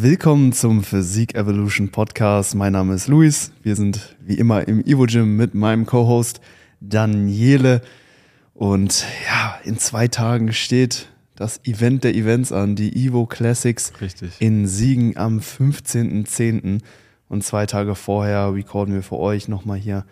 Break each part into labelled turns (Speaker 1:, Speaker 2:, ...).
Speaker 1: Willkommen zum Physik Evolution Podcast. Mein Name ist Luis. Wir sind wie immer im Evo Gym mit meinem Co-Host Daniele. Und ja, in zwei Tagen steht das Event der Events an, die Evo Classics
Speaker 2: Richtig.
Speaker 1: in Siegen am 15.10. Und zwei Tage vorher recorden wir für euch nochmal hier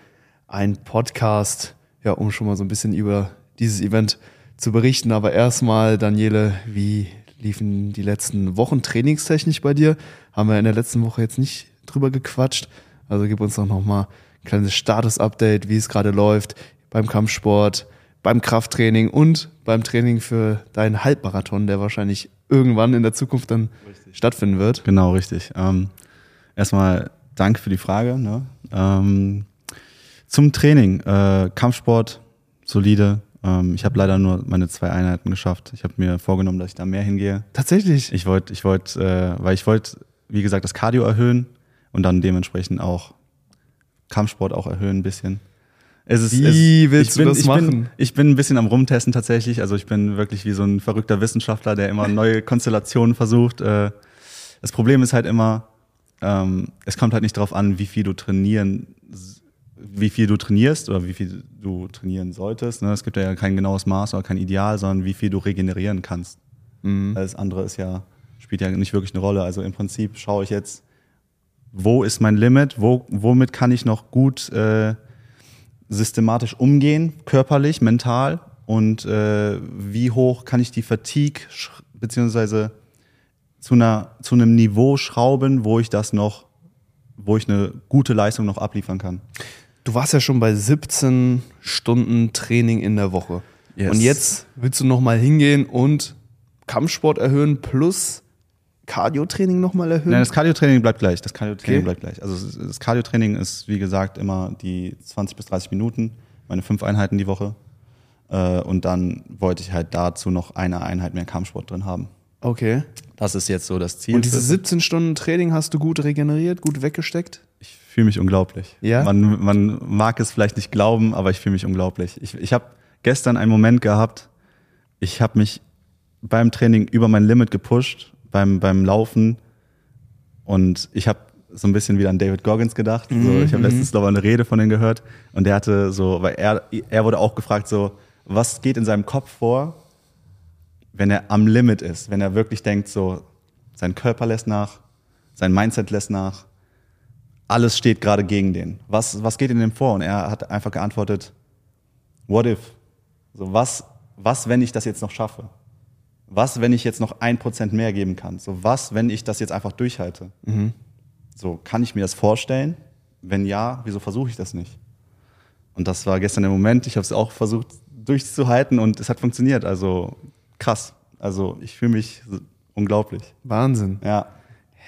Speaker 1: einen Podcast, ja, um schon mal so ein bisschen über dieses Event zu berichten. Aber erstmal, Daniele, wie liefen die letzten Wochen trainingstechnisch bei dir? Haben wir in der letzten Woche jetzt nicht drüber gequatscht. Also gib uns doch nochmal ein kleines Status-Update, wie es gerade läuft beim Kampfsport, beim Krafttraining und beim Training für deinen Halbmarathon, der wahrscheinlich irgendwann in der Zukunft dann stattfinden wird.
Speaker 2: Genau, richtig. Ähm, erstmal danke für die Frage. Ne? Ähm, zum Training. Äh, Kampfsport, solide. Ähm, ich habe leider nur meine zwei Einheiten geschafft. Ich habe mir vorgenommen, dass ich da mehr hingehe.
Speaker 1: Tatsächlich.
Speaker 2: Ich wollte, ich wollte, äh, weil ich wollte, wie gesagt, das Cardio erhöhen und dann dementsprechend auch Kampfsport auch erhöhen ein bisschen. Es ist,
Speaker 1: Wie
Speaker 2: es,
Speaker 1: willst
Speaker 2: ich
Speaker 1: du
Speaker 2: bin,
Speaker 1: das
Speaker 2: ich
Speaker 1: machen?
Speaker 2: Bin, ich bin ein bisschen am Rumtesten tatsächlich. Also ich bin wirklich wie so ein verrückter Wissenschaftler, der immer neue Konstellationen versucht. Äh, das Problem ist halt immer, ähm, es kommt halt nicht darauf an, wie viel du trainieren, wie viel du trainierst oder wie viel du trainieren solltest. Ne? Es gibt ja kein genaues Maß oder kein Ideal, sondern wie viel du regenerieren kannst. Alles andere ist ja, spielt ja nicht wirklich eine Rolle. Also im Prinzip schaue ich jetzt, wo ist mein Limit, wo, womit kann ich noch gut äh, systematisch umgehen, körperlich, mental und äh, wie hoch kann ich die Fatigue beziehungsweise zu, einer, zu einem Niveau schrauben, wo ich das noch, wo ich eine gute Leistung noch abliefern kann.
Speaker 1: Du warst ja schon bei 17 Stunden Training in der Woche.
Speaker 2: Yes.
Speaker 1: Und jetzt willst du nochmal hingehen und Kampfsport erhöhen plus Cardio-Training nochmal erhöhen?
Speaker 2: Nein, das Cardio-Training bleibt gleich. Das Cardio-Training
Speaker 1: Okay.
Speaker 2: bleibt gleich. Also das Cardio-Training ist, wie gesagt, immer die 20 bis 30 Minuten, meine fünf Einheiten die Woche. Äh, Und dann wollte ich halt dazu noch eine Einheit mehr Kampfsport drin haben.
Speaker 1: okay.
Speaker 2: Das ist jetzt so das Ziel.
Speaker 1: Und diese
Speaker 2: für-
Speaker 1: 17 Stunden Training hast du gut regeneriert, gut weggesteckt?
Speaker 2: Ich fühle mich unglaublich.
Speaker 1: Ja?
Speaker 2: Man, man mag es vielleicht nicht glauben, aber ich fühle mich unglaublich. Ich, ich habe gestern einen Moment gehabt, ich habe mich beim Training über mein Limit gepusht, beim, beim Laufen. Und ich habe so ein bisschen wieder an David Goggins gedacht. So, ich habe letztens noch mal eine Rede von ihm gehört. Und der hatte so, weil er, er wurde auch gefragt, so, was geht in seinem Kopf vor, wenn er am Limit ist, wenn er wirklich denkt, so, sein Körper lässt nach, sein Mindset lässt nach, alles steht gerade gegen den. Was, was geht in dem vor? Und er hat einfach geantwortet, what if? So, was, was, wenn ich das jetzt noch schaffe? Was, wenn ich jetzt noch ein Prozent mehr geben kann? So, was, wenn ich das jetzt einfach durchhalte? So, kann ich mir das vorstellen? Wenn ja, wieso versuche ich das nicht? Und das war gestern der Moment. Ich habe es auch versucht durchzuhalten und es hat funktioniert. Also krass. Also ich fühle mich unglaublich.
Speaker 1: Wahnsinn.
Speaker 2: Ja.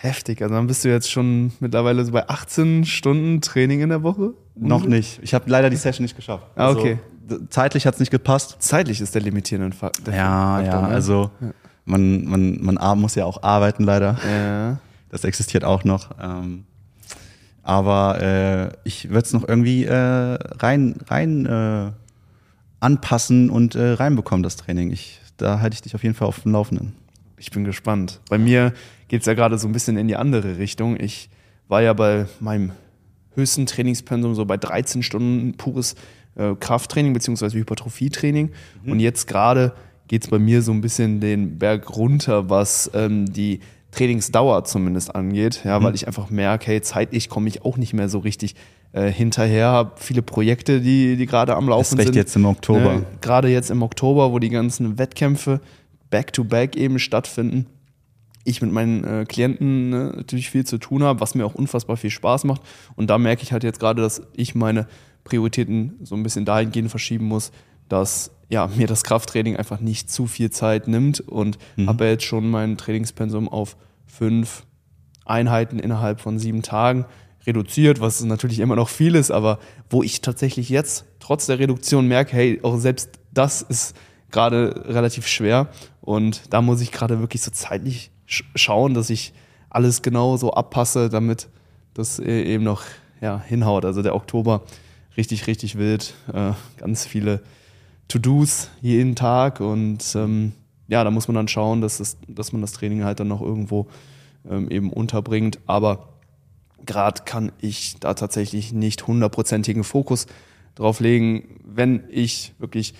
Speaker 1: Heftig. Also dann bist du jetzt schon mittlerweile so bei 18 Stunden Training in der Woche?
Speaker 2: Noch nicht. Ich habe leider die Session nicht geschafft.
Speaker 1: Ah, okay.
Speaker 2: d- zeitlich hat es nicht gepasst.
Speaker 1: Zeitlich ist der limitierende Fa- der
Speaker 2: Ja,
Speaker 1: Faktor.
Speaker 2: ja.
Speaker 1: ne?
Speaker 2: Also man, man, man ar- muss ja auch arbeiten leider.
Speaker 1: Ja.
Speaker 2: Das existiert auch noch. Ähm, aber äh, ich würde es noch irgendwie äh, rein, rein äh, anpassen und äh, reinbekommen, das Training. Ich, da halte ich dich auf jeden Fall auf dem Laufenden.
Speaker 1: Ich bin gespannt. Bei mir geht es ja gerade so ein bisschen in die andere Richtung. Ich war ja bei meinem höchsten Trainingspensum so bei 13 Stunden pures äh, Krafttraining bzw. Hypertrophietraining. Und jetzt gerade geht es bei mir so ein bisschen den Berg runter, was ähm, die Trainingsdauer zumindest angeht. Ja, weil ich einfach merke, hey, zeitlich komme ich auch nicht mehr so richtig äh, hinterher. Hab viele Projekte, die, die gerade am Laufen sind.
Speaker 2: jetzt im Oktober.
Speaker 1: Ne, gerade jetzt im Oktober, wo die ganzen Wettkämpfe back-to-back eben stattfinden. Ich mit meinen äh, Klienten ne, natürlich viel zu tun habe, was mir auch unfassbar viel Spaß macht. Und da merke ich halt jetzt gerade, dass ich meine Prioritäten so ein bisschen dahingehend verschieben muss, dass ja, mir das Krafttraining einfach nicht zu viel Zeit nimmt. Und habe ja jetzt schon mein Trainingspensum auf fünf Einheiten innerhalb von sieben Tagen reduziert, was natürlich immer noch viel ist, aber wo ich tatsächlich jetzt trotz der Reduktion merke, hey, auch selbst das ist gerade relativ schwer. Und da muss ich gerade wirklich so zeitlich schauen, dass ich alles genau so abpasse, damit das äh, eben noch ja, hinhaut. Also der Oktober richtig, richtig wild, äh, ganz viele To-Dos jeden Tag und ähm, ja, da muss man dann schauen, dass, es, dass man das Training halt dann noch irgendwo ähm, eben unterbringt. Aber gerade kann ich da tatsächlich nicht hundertprozentigen Fokus drauf legen. Wenn ich wirklich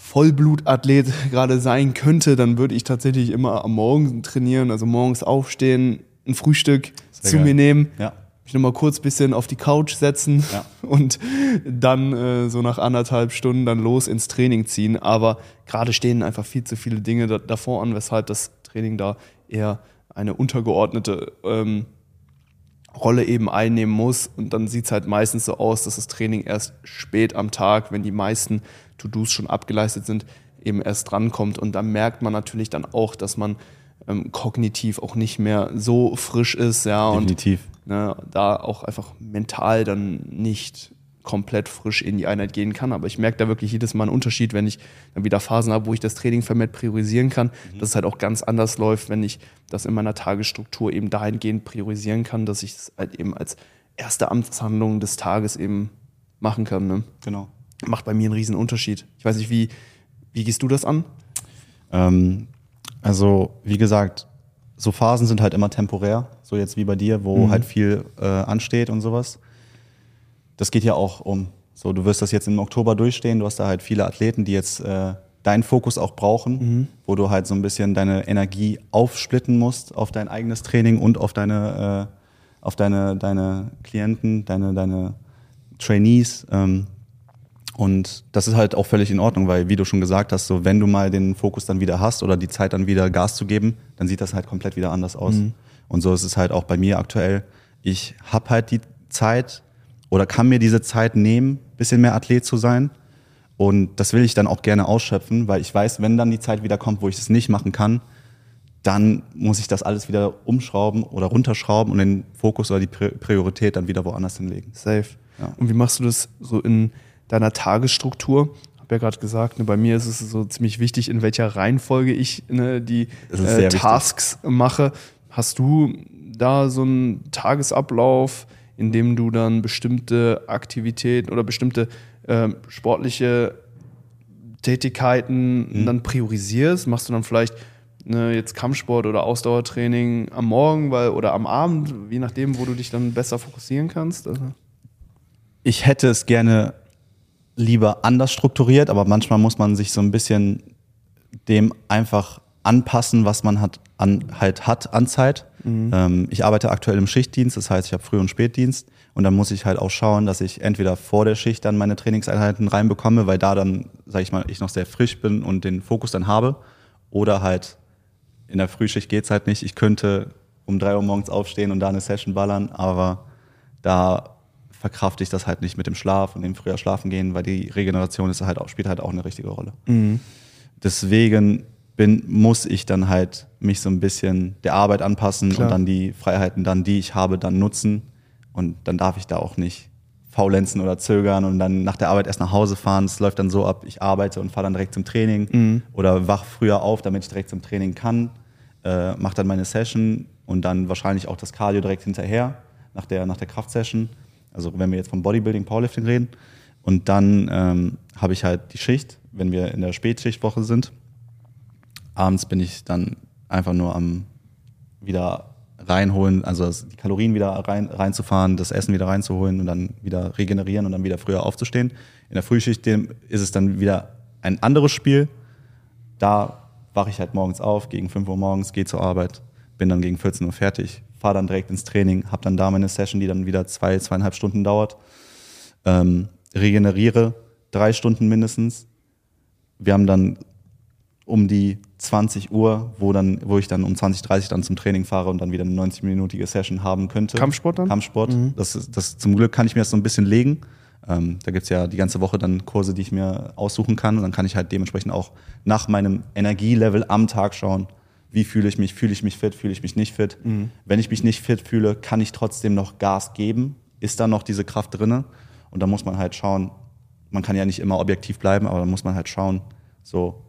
Speaker 1: Vollblutathlet gerade sein könnte, dann würde ich tatsächlich immer am Morgen trainieren, also morgens aufstehen, ein Frühstück Sehr zu geil. mir nehmen,
Speaker 2: ja.
Speaker 1: mich nochmal kurz ein bisschen auf die Couch setzen ja. und dann äh, so nach anderthalb Stunden dann los ins Training ziehen. Aber gerade stehen einfach viel zu viele Dinge da, davor an, weshalb das Training da eher eine untergeordnete ähm, Rolle eben einnehmen muss. Und dann sieht es halt meistens so aus, dass das Training erst spät am Tag, wenn die meisten To-Dos schon abgeleistet sind, eben erst drankommt. Und da merkt man natürlich dann auch, dass man ähm, kognitiv auch nicht mehr so frisch ist. Ja,
Speaker 2: Definitiv.
Speaker 1: Und ne, da auch einfach mental dann nicht komplett frisch in die Einheit gehen kann. Aber ich merke da wirklich jedes Mal einen Unterschied, wenn ich dann wieder Phasen habe, wo ich das Training vermehrt priorisieren kann, mhm. dass es halt auch ganz anders läuft, wenn ich das in meiner Tagesstruktur eben dahingehend priorisieren kann, dass ich es halt eben als erste Amtshandlung des Tages eben machen kann. Ne?
Speaker 2: Genau.
Speaker 1: Macht bei mir einen riesen Unterschied. Ich weiß nicht, wie, wie gehst du das an?
Speaker 2: Ähm, also, wie gesagt, so Phasen sind halt immer temporär, so jetzt wie bei dir, wo mhm. halt viel äh, ansteht und sowas das geht ja auch um. So, du wirst das jetzt im Oktober durchstehen, du hast da halt viele Athleten, die jetzt äh, deinen Fokus auch brauchen, mhm. wo du halt so ein bisschen deine Energie aufsplitten musst auf dein eigenes Training und auf deine, äh, auf deine, deine Klienten, deine, deine Trainees. Ähm, und das ist halt auch völlig in Ordnung, weil, wie du schon gesagt hast, so wenn du mal den Fokus dann wieder hast oder die Zeit dann wieder Gas zu geben, dann sieht das halt komplett wieder anders aus. Mhm. Und so ist es halt auch bei mir aktuell. Ich habe halt die Zeit, oder kann mir diese Zeit nehmen, bisschen mehr Athlet zu sein. Und das will ich dann auch gerne ausschöpfen, weil ich weiß, wenn dann die Zeit wieder kommt, wo ich es nicht machen kann, dann muss ich das alles wieder umschrauben oder runterschrauben und den Fokus oder die Priorität dann wieder woanders hinlegen.
Speaker 1: Safe. Ja. Und wie machst du das so in deiner Tagesstruktur? Ich habe ja gerade gesagt, ne, bei mir ist es so ziemlich wichtig, in welcher Reihenfolge ich ne, die äh, Tasks wichtig. mache. Hast du da so einen Tagesablauf? Indem du dann bestimmte Aktivitäten oder bestimmte äh, sportliche Tätigkeiten mhm. dann priorisierst? Machst du dann vielleicht ne, jetzt Kampfsport oder Ausdauertraining am Morgen weil, oder am Abend, je nachdem, wo du dich dann besser fokussieren kannst? Also
Speaker 2: ich hätte es gerne lieber anders strukturiert, aber manchmal muss man sich so ein bisschen dem einfach anpassen, was man hat, an, halt hat an Zeit. Mhm. Ähm, ich arbeite aktuell im Schichtdienst, das heißt, ich habe Früh- und Spätdienst und dann muss ich halt auch schauen, dass ich entweder vor der Schicht dann meine Trainingseinheiten reinbekomme, weil da dann, sage ich mal, ich noch sehr frisch bin und den Fokus dann habe oder halt in der Frühschicht geht's halt nicht. Ich könnte um drei Uhr morgens aufstehen und da eine Session ballern, aber da verkrafte ich das halt nicht mit dem Schlaf und dem früher schlafen gehen, weil die Regeneration ist halt auch, spielt halt auch eine richtige Rolle. Mhm. Deswegen bin, muss ich dann halt mich so ein bisschen der Arbeit anpassen Klar. und dann die Freiheiten dann, die ich habe, dann nutzen. Und dann darf ich da auch nicht faulenzen oder zögern und dann nach der Arbeit erst nach Hause fahren. Es läuft dann so ab, ich arbeite und fahre dann direkt zum Training mhm. oder wach früher auf, damit ich direkt zum Training kann, äh, mache dann meine Session und dann wahrscheinlich auch das Cardio direkt hinterher nach der, nach der Kraftsession. Also wenn wir jetzt vom Bodybuilding, Powerlifting reden. Und dann ähm, habe ich halt die Schicht, wenn wir in der Spätschichtwoche sind abends bin ich dann einfach nur am wieder reinholen, also die Kalorien wieder rein, reinzufahren, das Essen wieder reinzuholen und dann wieder regenerieren und dann wieder früher aufzustehen. In der Frühschicht ist es dann wieder ein anderes Spiel. Da wache ich halt morgens auf, gegen 5 Uhr morgens, gehe zur Arbeit, bin dann gegen 14 Uhr fertig, fahre dann direkt ins Training, habe dann da meine Session, die dann wieder zwei, zweieinhalb Stunden dauert, ähm, regeneriere drei Stunden mindestens. Wir haben dann um die 20 Uhr, wo, dann, wo ich dann um 20, 30 dann zum Training fahre und dann wieder eine 90-minütige Session haben könnte.
Speaker 1: Kampfsport dann?
Speaker 2: Kampfsport. Mhm. Das, das, zum Glück kann ich mir das so ein bisschen legen. Ähm, da gibt's ja die ganze Woche dann Kurse, die ich mir aussuchen kann. Und dann kann ich halt dementsprechend auch nach meinem Energielevel am Tag schauen, wie fühle ich mich, fühle ich mich fit, fühle ich mich nicht fit. Mhm. Wenn ich mich nicht fit fühle, kann ich trotzdem noch Gas geben. Ist da noch diese Kraft drinne? Und da muss man halt schauen, man kann ja nicht immer objektiv bleiben, aber da muss man halt schauen, so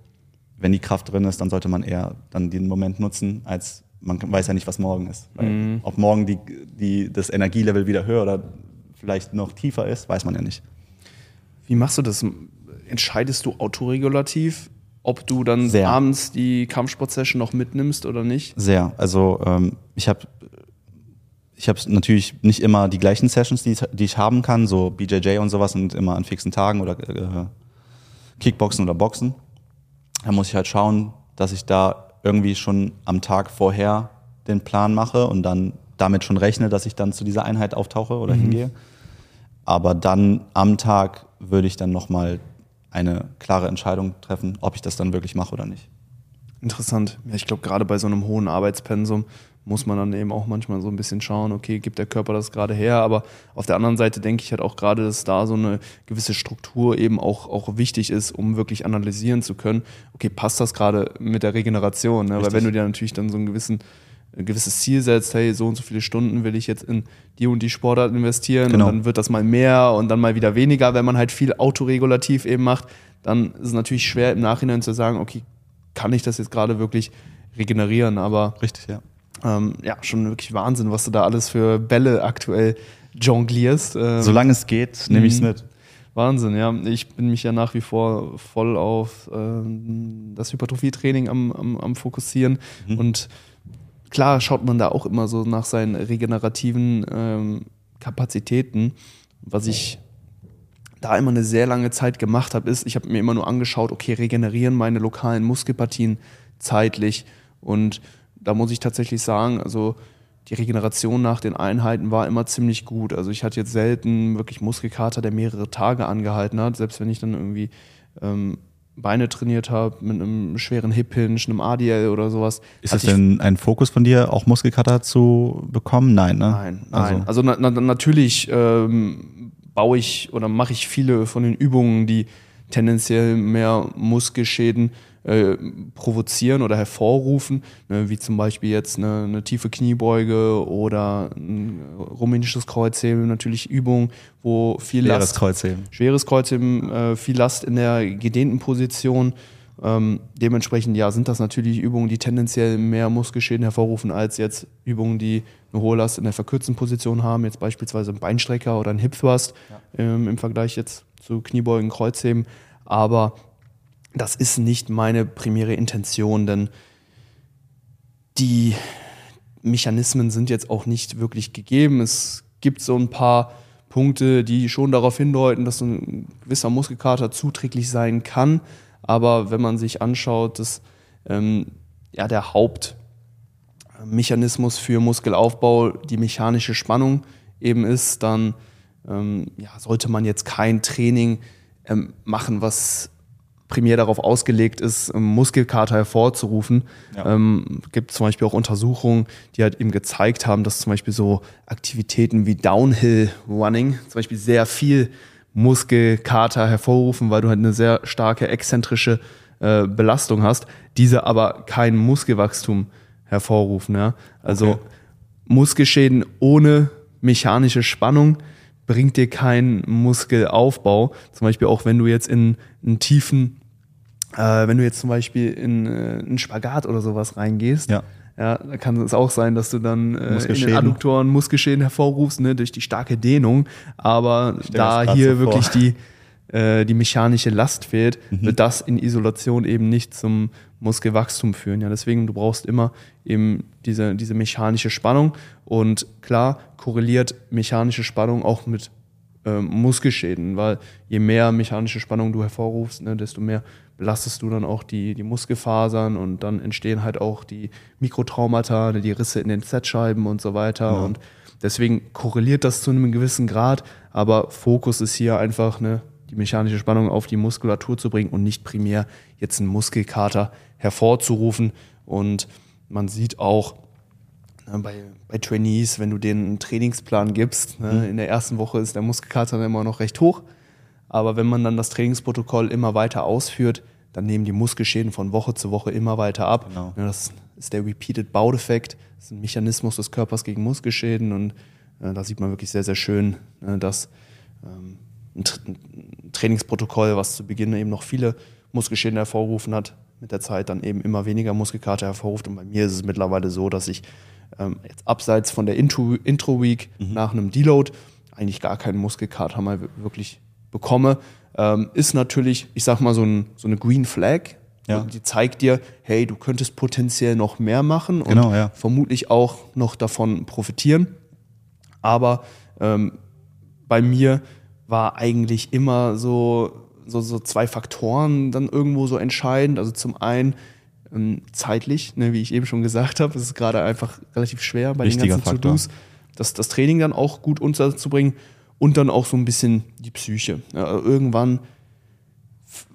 Speaker 2: wenn die Kraft drin ist, dann sollte man eher dann den Moment nutzen, als man weiß ja nicht, was morgen ist. Mhm. Ob morgen die, die, das Energielevel wieder höher oder vielleicht noch tiefer ist, weiß man ja nicht.
Speaker 1: Wie machst du das? Entscheidest du autoregulativ, ob du dann Sehr. abends die Kampfsportsession noch mitnimmst oder nicht?
Speaker 2: Sehr. Also ähm, ich habe ich habe natürlich nicht immer die gleichen Sessions, die, die ich haben kann, so BJJ und sowas sind immer an fixen Tagen oder äh, Kickboxen oder Boxen. Da muss ich halt schauen, dass ich da irgendwie schon am Tag vorher den Plan mache und dann damit schon rechne, dass ich dann zu dieser Einheit auftauche oder mhm. hingehe. Aber dann am Tag würde ich dann nochmal eine klare Entscheidung treffen, ob ich das dann wirklich mache oder nicht.
Speaker 1: Interessant. Ja, ich glaube, gerade bei so einem hohen Arbeitspensum muss man dann eben auch manchmal so ein bisschen schauen, okay, gibt der Körper das gerade her? Aber auf der anderen Seite denke ich halt auch gerade, dass da so eine gewisse Struktur eben auch, auch wichtig ist, um wirklich analysieren zu können, okay, passt das gerade mit der Regeneration? Ne? Weil wenn du dir natürlich dann so einen gewissen ein gewisses Ziel setzt, hey, so und so viele Stunden will ich jetzt in die und die Sportart investieren genau. und dann wird das mal mehr und dann mal wieder weniger, wenn man halt viel autoregulativ eben macht, dann ist es natürlich schwer im Nachhinein zu sagen, okay, kann ich das jetzt gerade wirklich regenerieren, aber
Speaker 2: richtig, ja
Speaker 1: ähm, ja, schon wirklich Wahnsinn, was du da alles für Bälle aktuell jonglierst.
Speaker 2: Ähm, Solange es geht, nehme ich es mhm. mit.
Speaker 1: Wahnsinn, ja. Ich bin mich ja nach wie vor voll auf ähm, das Hypertrophie-Training am, am, am Fokussieren. Mhm. Und klar schaut man da auch immer so nach seinen regenerativen ähm, Kapazitäten. Was ich da immer eine sehr lange Zeit gemacht habe, ist, ich habe mir immer nur angeschaut, okay, regenerieren meine lokalen Muskelpartien zeitlich und da muss ich tatsächlich sagen, also die Regeneration nach den Einheiten war immer ziemlich gut. Also ich hatte jetzt selten wirklich Muskelkater, der mehrere Tage angehalten hat, selbst wenn ich dann irgendwie ähm, Beine trainiert habe mit einem schweren Hip Hinge, einem ADL oder sowas.
Speaker 2: Ist das denn ein Fokus von dir, auch Muskelkater zu bekommen? Nein, ne?
Speaker 1: Nein, nein. Also, also na, na, natürlich ähm, baue ich oder mache ich viele von den Übungen, die tendenziell mehr Muskelschäden äh, provozieren oder hervorrufen, ne, wie zum Beispiel jetzt eine, eine, tiefe Kniebeuge oder ein rumänisches Kreuzheben, natürlich Übungen, wo viel
Speaker 2: schweres Last, Kreuzheben.
Speaker 1: schweres Kreuzheben, äh, viel Last in der gedehnten Position. Ähm, dementsprechend ja, sind das natürlich Übungen, die tendenziell mehr Muskelschäden hervorrufen als jetzt Übungen, die eine hohe Last in der verkürzten Position haben, jetzt beispielsweise ein Beinstrecker oder ein Hip Thrust ja. ähm, im Vergleich jetzt zu Kniebeugen, Kreuzheben. Aber das ist nicht meine primäre Intention, denn die Mechanismen sind jetzt auch nicht wirklich gegeben. Es gibt so ein paar Punkte, die schon darauf hindeuten, dass ein gewisser Muskelkater zuträglich sein kann. Aber wenn man sich anschaut, dass ähm, ja, der Hauptmechanismus für Muskelaufbau die mechanische Spannung eben ist, dann ähm, ja, sollte man jetzt kein Training ähm, machen, was primär darauf ausgelegt ist, ähm, Muskelkater hervorzurufen. Ja. Ähm, gibt zum Beispiel auch Untersuchungen, die halt eben gezeigt haben, dass zum Beispiel so Aktivitäten wie Downhill Running zum Beispiel sehr viel Muskelkater hervorrufen, weil du halt eine sehr starke exzentrische äh, Belastung hast, diese aber kein Muskelwachstum hervorrufen. Ja? Also okay. Muskelschäden ohne mechanische Spannung bringt dir keinen Muskelaufbau. Zum Beispiel auch wenn du jetzt in einen tiefen äh, wenn du jetzt zum Beispiel in äh, einen Spagat oder sowas reingehst, ja. Ja, da kann es auch sein, dass du dann äh, in den Adduktoren Muskelschäden hervorrufst, ne, durch die starke Dehnung. Aber da hier so wirklich die, äh, die mechanische Last fehlt, mhm. wird das in Isolation eben nicht zum Muskelwachstum führen. Ja, deswegen, du brauchst immer eben diese, diese mechanische Spannung. Und klar korreliert mechanische Spannung auch mit ähm, Muskelschäden, weil je mehr mechanische Spannung du hervorrufst, ne, desto mehr belastest du dann auch die, die Muskelfasern und dann entstehen halt auch die Mikrotraumata, ne, die Risse in den Z-Scheiben und so weiter. Ja. Und deswegen korreliert das zu einem gewissen Grad, aber Fokus ist hier einfach ne, die mechanische Spannung auf die Muskulatur zu bringen und nicht primär jetzt einen Muskelkater hervorzurufen. Und man sieht auch, ne, bei, bei Trainees, wenn du denen einen Trainingsplan gibst, ne, mhm. in der ersten Woche ist der Muskelkater dann immer noch recht hoch. Aber wenn man dann das Trainingsprotokoll immer weiter ausführt, dann nehmen die Muskelschäden von Woche zu Woche immer weiter ab. Genau. Das ist der Repeated Bout-Effekt. Das ist ein Mechanismus des Körpers gegen Muskelschäden. Und äh, da sieht man wirklich sehr, sehr schön, äh, dass ähm, ein, Tra ein, Trainingsprotokoll, was zu Beginn eben noch viele Muskelschäden hervorgerufen hat, mit der Zeit dann eben immer weniger Muskelkater hervorruft. Und bei mir ist es mittlerweile so, dass ich ähm, jetzt abseits von der Intro-Week Intro mhm. nach einem Deload eigentlich gar keinen Muskelkater mal wirklich bekomme, ähm, ist natürlich, ich sag mal, so, ein, so eine Green Flag.
Speaker 2: Ja.
Speaker 1: Die zeigt dir, hey, du könntest potenziell noch mehr machen und
Speaker 2: Genau, ja.
Speaker 1: vermutlich auch noch davon profitieren. Aber ähm, bei mir war eigentlich immer so, so, so zwei Faktoren dann irgendwo so entscheidend. Also zum einen ähm, zeitlich, ne, wie ich eben schon gesagt habe, es ist gerade einfach relativ schwer bei
Speaker 2: Wichtiger
Speaker 1: den ganzen. To-Dos, das, das Training dann auch gut unterzubringen und dann auch so ein bisschen die Psyche. Ja, irgendwann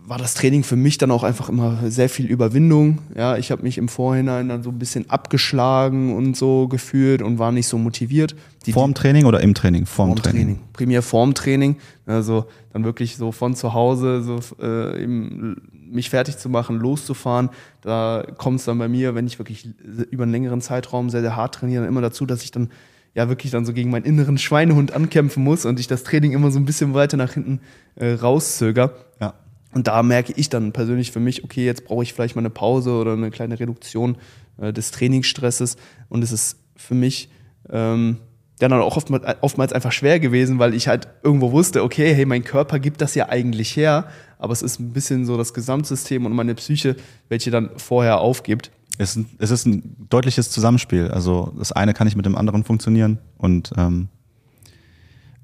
Speaker 1: war das Training für mich dann auch einfach immer sehr viel Überwindung. Ja, ich habe mich im Vorhinein dann so ein bisschen abgeschlagen und so gefühlt und war nicht so motiviert. Die,
Speaker 2: Vorm Training oder im Training? Vorm,
Speaker 1: Vorm
Speaker 2: Training.
Speaker 1: Training. Primär vorm Training. Also dann wirklich so von zu Hause so äh, eben mich fertig zu machen, loszufahren. Da kommt es dann bei mir, wenn ich wirklich über einen längeren Zeitraum sehr, sehr hart trainiere, dann immer dazu, dass ich dann ja wirklich dann so gegen meinen inneren Schweinehund ankämpfen muss und ich das Training immer so ein bisschen weiter nach hinten äh, rauszöger.
Speaker 2: Ja.
Speaker 1: Und da merke ich dann persönlich für mich, okay, jetzt brauche ich vielleicht mal eine Pause oder eine kleine Reduktion äh, des Trainingsstresses. Und es ist für mich ähm, dann auch oftmals, oftmals einfach schwer gewesen, weil ich halt irgendwo wusste, okay, hey, mein Körper gibt das ja eigentlich her, aber es ist ein bisschen so das Gesamtsystem und meine Psyche, welche dann vorher aufgibt.
Speaker 2: Es ist, ein, es ist ein deutliches Zusammenspiel. Also das eine kann nicht mit dem anderen funktionieren. Und ähm,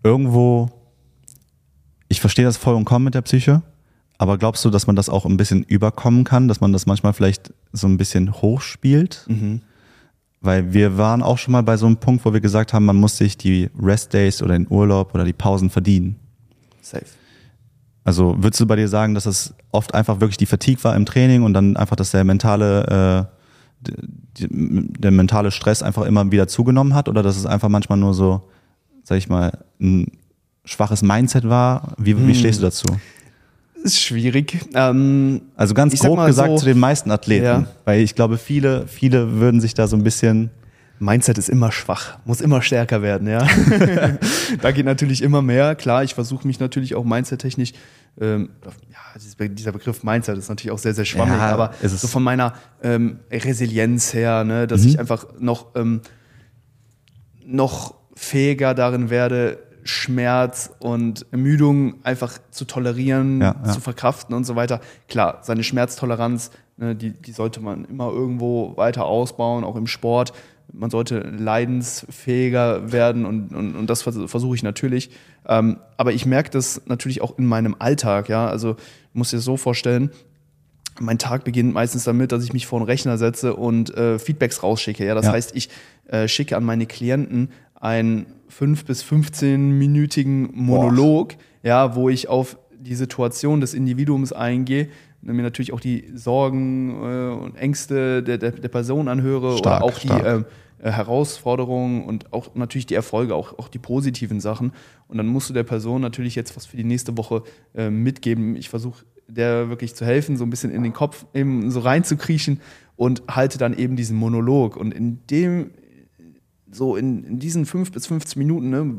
Speaker 2: irgendwo, ich verstehe das voll und kaum mit der Psyche, aber glaubst du, dass man das auch ein bisschen überkommen kann, dass man das manchmal vielleicht so ein bisschen hochspielt? Weil wir waren auch schon mal bei so einem Punkt, wo wir gesagt haben, man muss sich die Rest-Days oder den Urlaub oder die Pausen verdienen.
Speaker 1: Safe.
Speaker 2: Also würdest du bei dir sagen, dass es oft einfach wirklich die Fatigue war im Training und dann einfach, dass der mentale, äh, der mentale Stress einfach immer wieder zugenommen hat oder dass es einfach manchmal nur so, sag ich mal, ein schwaches Mindset war? Wie, wie stehst du dazu?
Speaker 1: Ist schwierig. Ähm,
Speaker 2: Also ganz grob gesagt
Speaker 1: so-
Speaker 2: zu den meisten Athleten,
Speaker 1: Ja.
Speaker 2: weil ich glaube, viele, viele würden sich da so ein bisschen
Speaker 1: Mindset ist immer schwach, muss immer stärker werden, ja. da geht natürlich immer mehr. Klar, ich versuche mich natürlich auch mindset-technisch, ähm, dieser Begriff Mindset ist natürlich auch sehr, sehr schwammig,
Speaker 2: Ja,
Speaker 1: aber so von meiner ähm, Resilienz her, ne,
Speaker 2: Mhm.
Speaker 1: dass ich einfach noch, ähm, noch fähiger darin werde, Schmerz und Ermüdung einfach zu tolerieren,
Speaker 2: Ja, ja.
Speaker 1: zu verkraften und so weiter. Klar, seine Schmerztoleranz, ne, die, die sollte man immer irgendwo weiter ausbauen, auch im Sport. Man sollte leidensfähiger werden und, und, und das vers- versuche ich natürlich. Ähm, aber ich merke das natürlich auch in meinem Alltag. Ja? Also muss dir das so vorstellen, mein Tag beginnt meistens damit, dass ich mich vor den Rechner setze und äh, Feedbacks rausschicke. Ja, das
Speaker 2: Ja.
Speaker 1: heißt, ich äh, schicke an meine Klienten einen 5 bis 15-minütigen Monolog, ja, wo ich auf die Situation des Individuums eingehe, mir natürlich auch die Sorgen äh, und Ängste der, der, der Person anhöre
Speaker 2: Stark,
Speaker 1: oder auch
Speaker 2: stark.
Speaker 1: die ähm, äh, Herausforderungen und auch natürlich die Erfolge, auch, auch die positiven Sachen. Und dann musst du der Person natürlich jetzt was für die nächste Woche äh, mitgeben. Ich versuche der wirklich zu helfen, so ein bisschen in den Kopf eben so reinzukriechen und halte dann eben diesen Monolog. Und in dem, so in, in diesen fünf bis 15 Minuten, ne,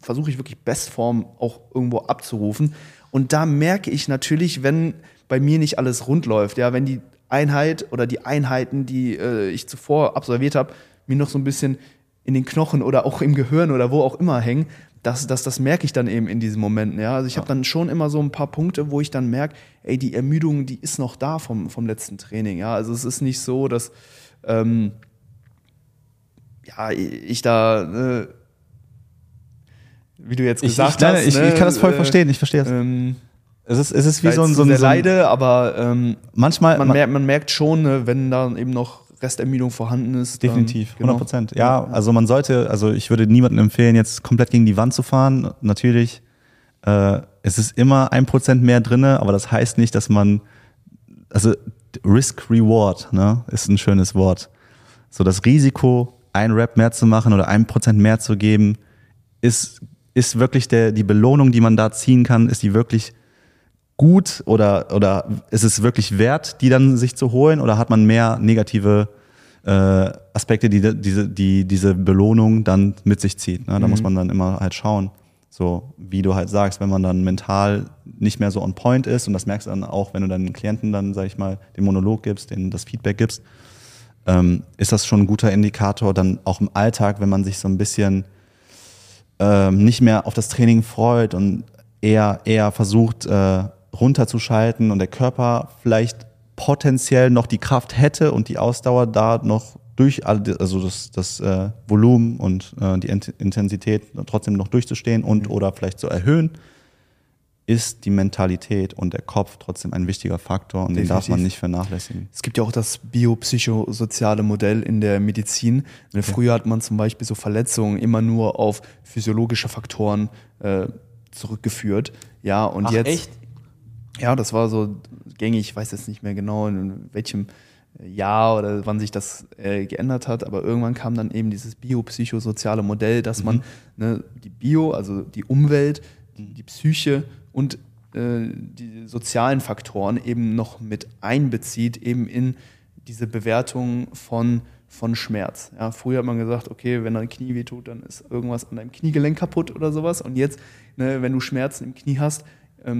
Speaker 1: versuche ich wirklich Bestform auch irgendwo abzurufen. Und da merke ich natürlich, wenn bei mir nicht alles rund läuft, ja, wenn die Einheit oder die Einheiten, die äh, ich zuvor absolviert habe, mir noch so ein bisschen in den Knochen oder auch im Gehirn oder wo auch immer hängen, das, das, das merke ich dann eben in diesen Momenten. Ja? Also ich habe dann schon immer so ein paar Punkte, wo ich dann merke, ey, die Ermüdung, die ist noch da vom, vom letzten Training. Ja? Also es ist nicht so, dass ähm, ja, ich da, äh, wie du jetzt
Speaker 2: Ich,
Speaker 1: gesagt
Speaker 2: ich, nein,
Speaker 1: hast,
Speaker 2: ich,
Speaker 1: ne,
Speaker 2: ich kann das voll
Speaker 1: äh,
Speaker 2: verstehen, ich verstehe das.
Speaker 1: Ähm,
Speaker 2: es ist, es ist wie so ein, so ein
Speaker 1: leide, aber ähm,
Speaker 2: manchmal,
Speaker 1: man,
Speaker 2: man-
Speaker 1: merkt, man merkt schon, ne, wenn da eben noch Restermüdung vorhanden ist. dann-
Speaker 2: Definitiv,
Speaker 1: genau.
Speaker 2: 100 Prozent. Ja, also man sollte, also ich würde niemandem empfehlen, jetzt komplett gegen die Wand zu fahren. Natürlich, äh, es ist immer ein Prozent mehr drinne, aber das heißt nicht, dass man, also Risk-Reward, ne, ist ein schönes Wort. So das Risiko, ein Rap mehr zu machen oder ein Prozent mehr zu geben, ist, ist wirklich der, die Belohnung, die man da ziehen kann, ist die wirklich gut oder, oder ist es wirklich wert, die dann sich zu holen oder hat man mehr negative äh, Aspekte, die diese, die diese Belohnung dann mit sich zieht. Ne? Da
Speaker 1: Mhm.
Speaker 2: muss man dann immer halt schauen. So, wie du halt sagst, wenn man dann mental nicht mehr so on point ist, und das merkst du dann auch, wenn du deinen Klienten dann, sag ich mal, den Monolog gibst, denen das Feedback gibst, ähm, ist das schon ein guter Indikator, dann auch im Alltag, wenn man sich so ein bisschen ähm, nicht mehr auf das Training freut und eher, eher versucht, äh, runterzuschalten und der Körper vielleicht potenziell noch die Kraft hätte und die Ausdauer da noch durch also das, das äh, Volumen und äh, die Int- Intensität trotzdem noch durchzustehen und oder vielleicht zu erhöhen, ist die Mentalität und der Kopf trotzdem ein wichtiger Faktor und den darf man
Speaker 1: Definitiv.
Speaker 2: nicht vernachlässigen.
Speaker 1: Es gibt ja auch das biopsychosoziale Modell in der Medizin. Ne, Früher hat man zum Beispiel so Verletzungen immer nur auf physiologische Faktoren äh, zurückgeführt. Ja, und
Speaker 2: Ach,
Speaker 1: jetzt.
Speaker 2: echt?
Speaker 1: Ja, das war so gängig, ich weiß jetzt nicht mehr genau, in welchem Jahr oder wann sich das äh, geändert hat, aber irgendwann kam dann eben dieses biopsychosoziale Modell, dass man ne, die Bio, also die Umwelt, die, die Psyche und äh, die sozialen Faktoren eben noch mit einbezieht, eben in diese Bewertung von, von Schmerz. Ja, früher hat man gesagt, okay, wenn dein Knie wehtut, dann ist irgendwas an deinem Kniegelenk kaputt oder sowas. Und jetzt, ne, wenn du Schmerzen im Knie hast,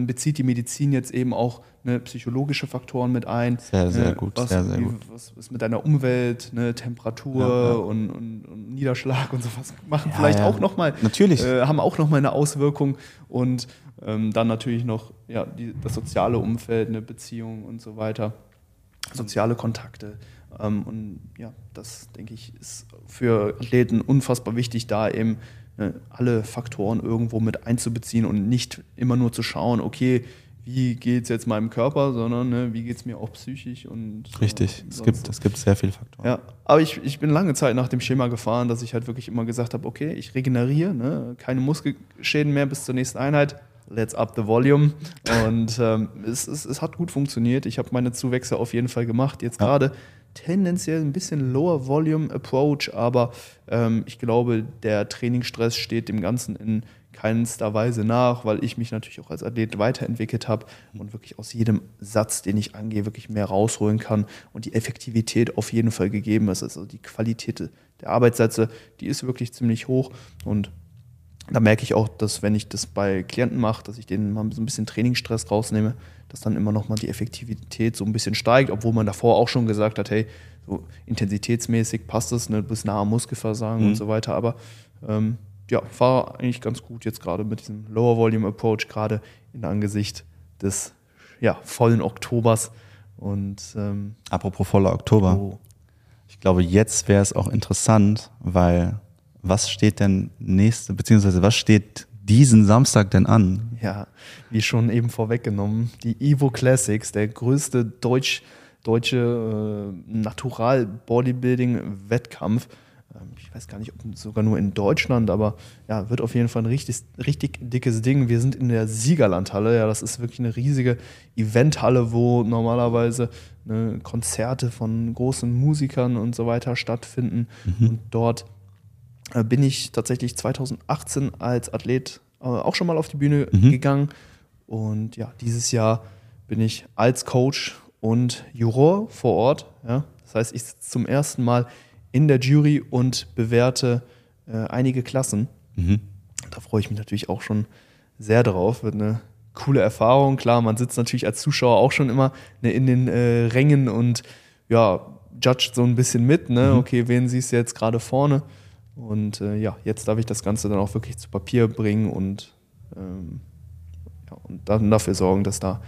Speaker 1: bezieht die Medizin jetzt eben auch ne, psychologische Faktoren mit ein.
Speaker 2: Sehr, sehr
Speaker 1: ne,
Speaker 2: gut,
Speaker 1: Was,
Speaker 2: sehr, sehr gut.
Speaker 1: was ist mit deiner Umwelt, ne, Temperatur
Speaker 2: Ja, ja.
Speaker 1: Und, und, und Niederschlag und sowas machen
Speaker 2: Ja,
Speaker 1: vielleicht
Speaker 2: ja.
Speaker 1: auch nochmal,
Speaker 2: Natürlich.
Speaker 1: äh, haben auch nochmal eine Auswirkung. Und ähm, dann natürlich noch ja, die, das soziale Umfeld, eine Beziehung und so weiter, soziale Kontakte. Ähm, und ja, das denke ich ist für Athleten unfassbar wichtig, da eben ne, alle Faktoren irgendwo mit einzubeziehen und nicht immer nur zu schauen, okay, wie geht es jetzt meinem Körper, sondern ne, wie geht es mir auch psychisch und äh,
Speaker 2: Richtig. Es
Speaker 1: sonst
Speaker 2: gibt,
Speaker 1: so.
Speaker 2: es gibt sehr viele Faktoren.
Speaker 1: Ja, aber ich, ich bin lange Zeit nach dem Schema gefahren, dass ich halt wirklich immer gesagt habe, okay, ich regeneriere, ne? keine Muskelschäden mehr bis zur nächsten Einheit. Let's up the volume. Und ähm, es, es, es hat gut funktioniert. Ich habe meine Zuwächse auf jeden Fall gemacht. Jetzt
Speaker 2: Ja.
Speaker 1: gerade tendenziell ein bisschen lower Volume Approach, aber ähm, ich glaube, der Trainingsstress steht dem Ganzen in keinster Weise nach, weil ich mich natürlich auch als Athlet weiterentwickelt habe und wirklich aus jedem Satz, den ich angehe, wirklich mehr rausholen kann und die Effektivität auf jeden Fall gegeben ist. Also die Qualität der Arbeitssätze, die ist wirklich ziemlich hoch und da merke ich auch, dass wenn ich das bei Klienten mache, dass ich denen mal so ein bisschen Trainingsstress rausnehme, dass dann immer noch mal die Effektivität so ein bisschen steigt, obwohl man davor auch schon gesagt hat, hey, so intensitätsmäßig passt es, ne, bis nah am Muskelversagen
Speaker 2: Mhm.
Speaker 1: und so weiter. Aber ähm, ja, war eigentlich ganz gut jetzt gerade mit diesem Lower Volume Approach, gerade in Angesicht des ja, vollen Oktobers. Und ähm,
Speaker 2: Apropos voller Oktober.
Speaker 1: oh,
Speaker 2: Ich glaube, jetzt wäre es auch interessant, weil was steht denn nächste, beziehungsweise was steht diesen Samstag denn an?
Speaker 1: Ja, wie schon eben vorweggenommen, die Evo Classics, der größte deutsch, deutsche äh, Natural-Bodybuilding-Wettkampf. Ähm, ich weiß gar nicht, ob sogar nur in Deutschland, aber ja, wird auf jeden Fall ein richtig, richtig dickes Ding. Wir sind in der Siegerlandhalle. Ja, das ist wirklich eine riesige Eventhalle, wo normalerweise ne, Konzerte von großen Musikern und so weiter stattfinden. Und dort bin ich tatsächlich 2018 als Athlet äh, auch schon mal auf die Bühne gegangen. Und ja, dieses Jahr bin ich als Coach und Juror vor Ort. Ja. Das heißt, ich sitze zum ersten Mal in der Jury und bewerte äh, einige Klassen. Da freue ich mich natürlich auch schon sehr drauf. Wird eine coole Erfahrung. Klar, man sitzt natürlich als Zuschauer auch schon immer ne, in den äh, Rängen und ja, judgt so ein bisschen mit. Ne? Okay, wen siehst du jetzt gerade vorne? Und äh, ja, jetzt darf ich das Ganze dann auch wirklich zu Papier bringen und, ähm, ja, und dann dafür sorgen, dass da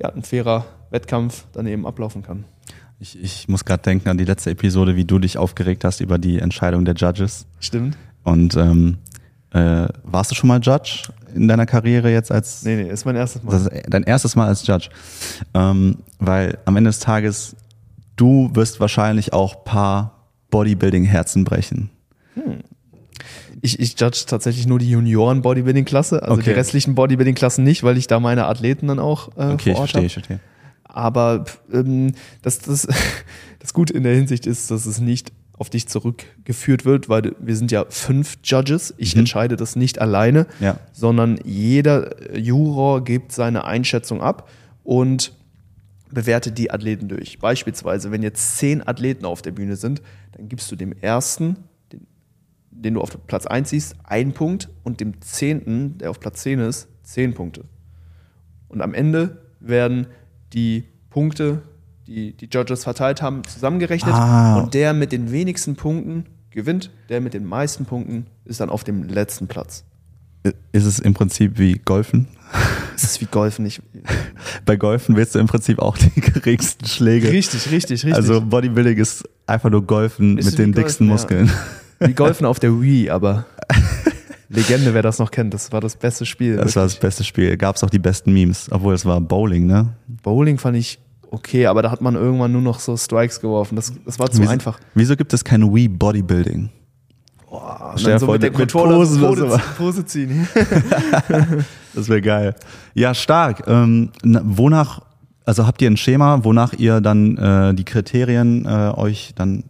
Speaker 1: ja, ein fairer Wettkampf dann eben ablaufen kann.
Speaker 2: Ich, ich muss gerade denken an die letzte Episode, wie du dich aufgeregt hast über die Entscheidung der Judges.
Speaker 1: Stimmt?
Speaker 2: Und ähm, äh, warst du schon mal Judge in deiner Karriere jetzt als
Speaker 1: Nee, nee, ist mein erstes Mal.
Speaker 2: Ist dein erstes Mal als Judge. Ähm, weil am Ende des Tages, du wirst wahrscheinlich auch paar Bodybuilding-Herzen brechen.
Speaker 1: Ich, ich judge tatsächlich nur die Junioren-Bodybuilding-Klasse, also
Speaker 2: Okay.
Speaker 1: die restlichen Bodybuilding-Klassen nicht, weil ich da meine Athleten dann auch äh,
Speaker 2: Okay,
Speaker 1: vor Ort
Speaker 2: verstehe,
Speaker 1: habe.
Speaker 2: ich verstehe.
Speaker 1: Aber ähm, das, das, das Gute in der Hinsicht ist, dass es nicht auf dich zurückgeführt wird, weil wir sind ja fünf Judges. Ich
Speaker 2: Mhm.
Speaker 1: entscheide das nicht alleine,
Speaker 2: Ja.
Speaker 1: sondern jeder Juror gibt seine Einschätzung ab und bewertet die Athleten durch. Beispielsweise, wenn jetzt zehn Athleten auf der Bühne sind, dann gibst du dem ersten, den, du auf Platz 1 siehst, einen Punkt und dem zehnten, der auf Platz 10 ist, zehn Punkte. Und am Ende werden die Punkte, die die Judges verteilt haben, zusammengerechnet
Speaker 2: Ah.
Speaker 1: und der mit den wenigsten Punkten gewinnt, der mit den meisten Punkten ist dann auf dem letzten Platz.
Speaker 2: Ist es im Prinzip wie Golfen?
Speaker 1: Das ist wie Golfen. Ich,
Speaker 2: Bei Golfen willst du im Prinzip auch die geringsten Schläge.
Speaker 1: richtig, richtig, richtig.
Speaker 2: Also Bodybuilding ist einfach nur Golfen
Speaker 1: Ist
Speaker 2: mit den
Speaker 1: Golfen,
Speaker 2: dicksten
Speaker 1: ja. Wie Golfen auf der Wii, aber Legende, wer das noch kennt, das war das beste Spiel.
Speaker 2: Das war das beste Spiel. Gab es auch die besten Memes, obwohl es war Bowling, ne?
Speaker 1: Bowling fand ich okay, aber da hat man irgendwann nur noch so Strikes geworfen. Das, das war zu
Speaker 2: Wieso-
Speaker 1: einfach.
Speaker 2: Wieso gibt es kein Wii Bodybuilding?
Speaker 1: Boah,
Speaker 2: Stell dir
Speaker 1: so
Speaker 2: vor,
Speaker 1: mit der Controller Pose,
Speaker 2: so.
Speaker 1: Pose ziehen.
Speaker 2: Das wäre geil. Ja, stark. Ähm, na, wonach, also habt ihr ein Schema, wonach ihr dann äh, die Kriterien äh, euch dann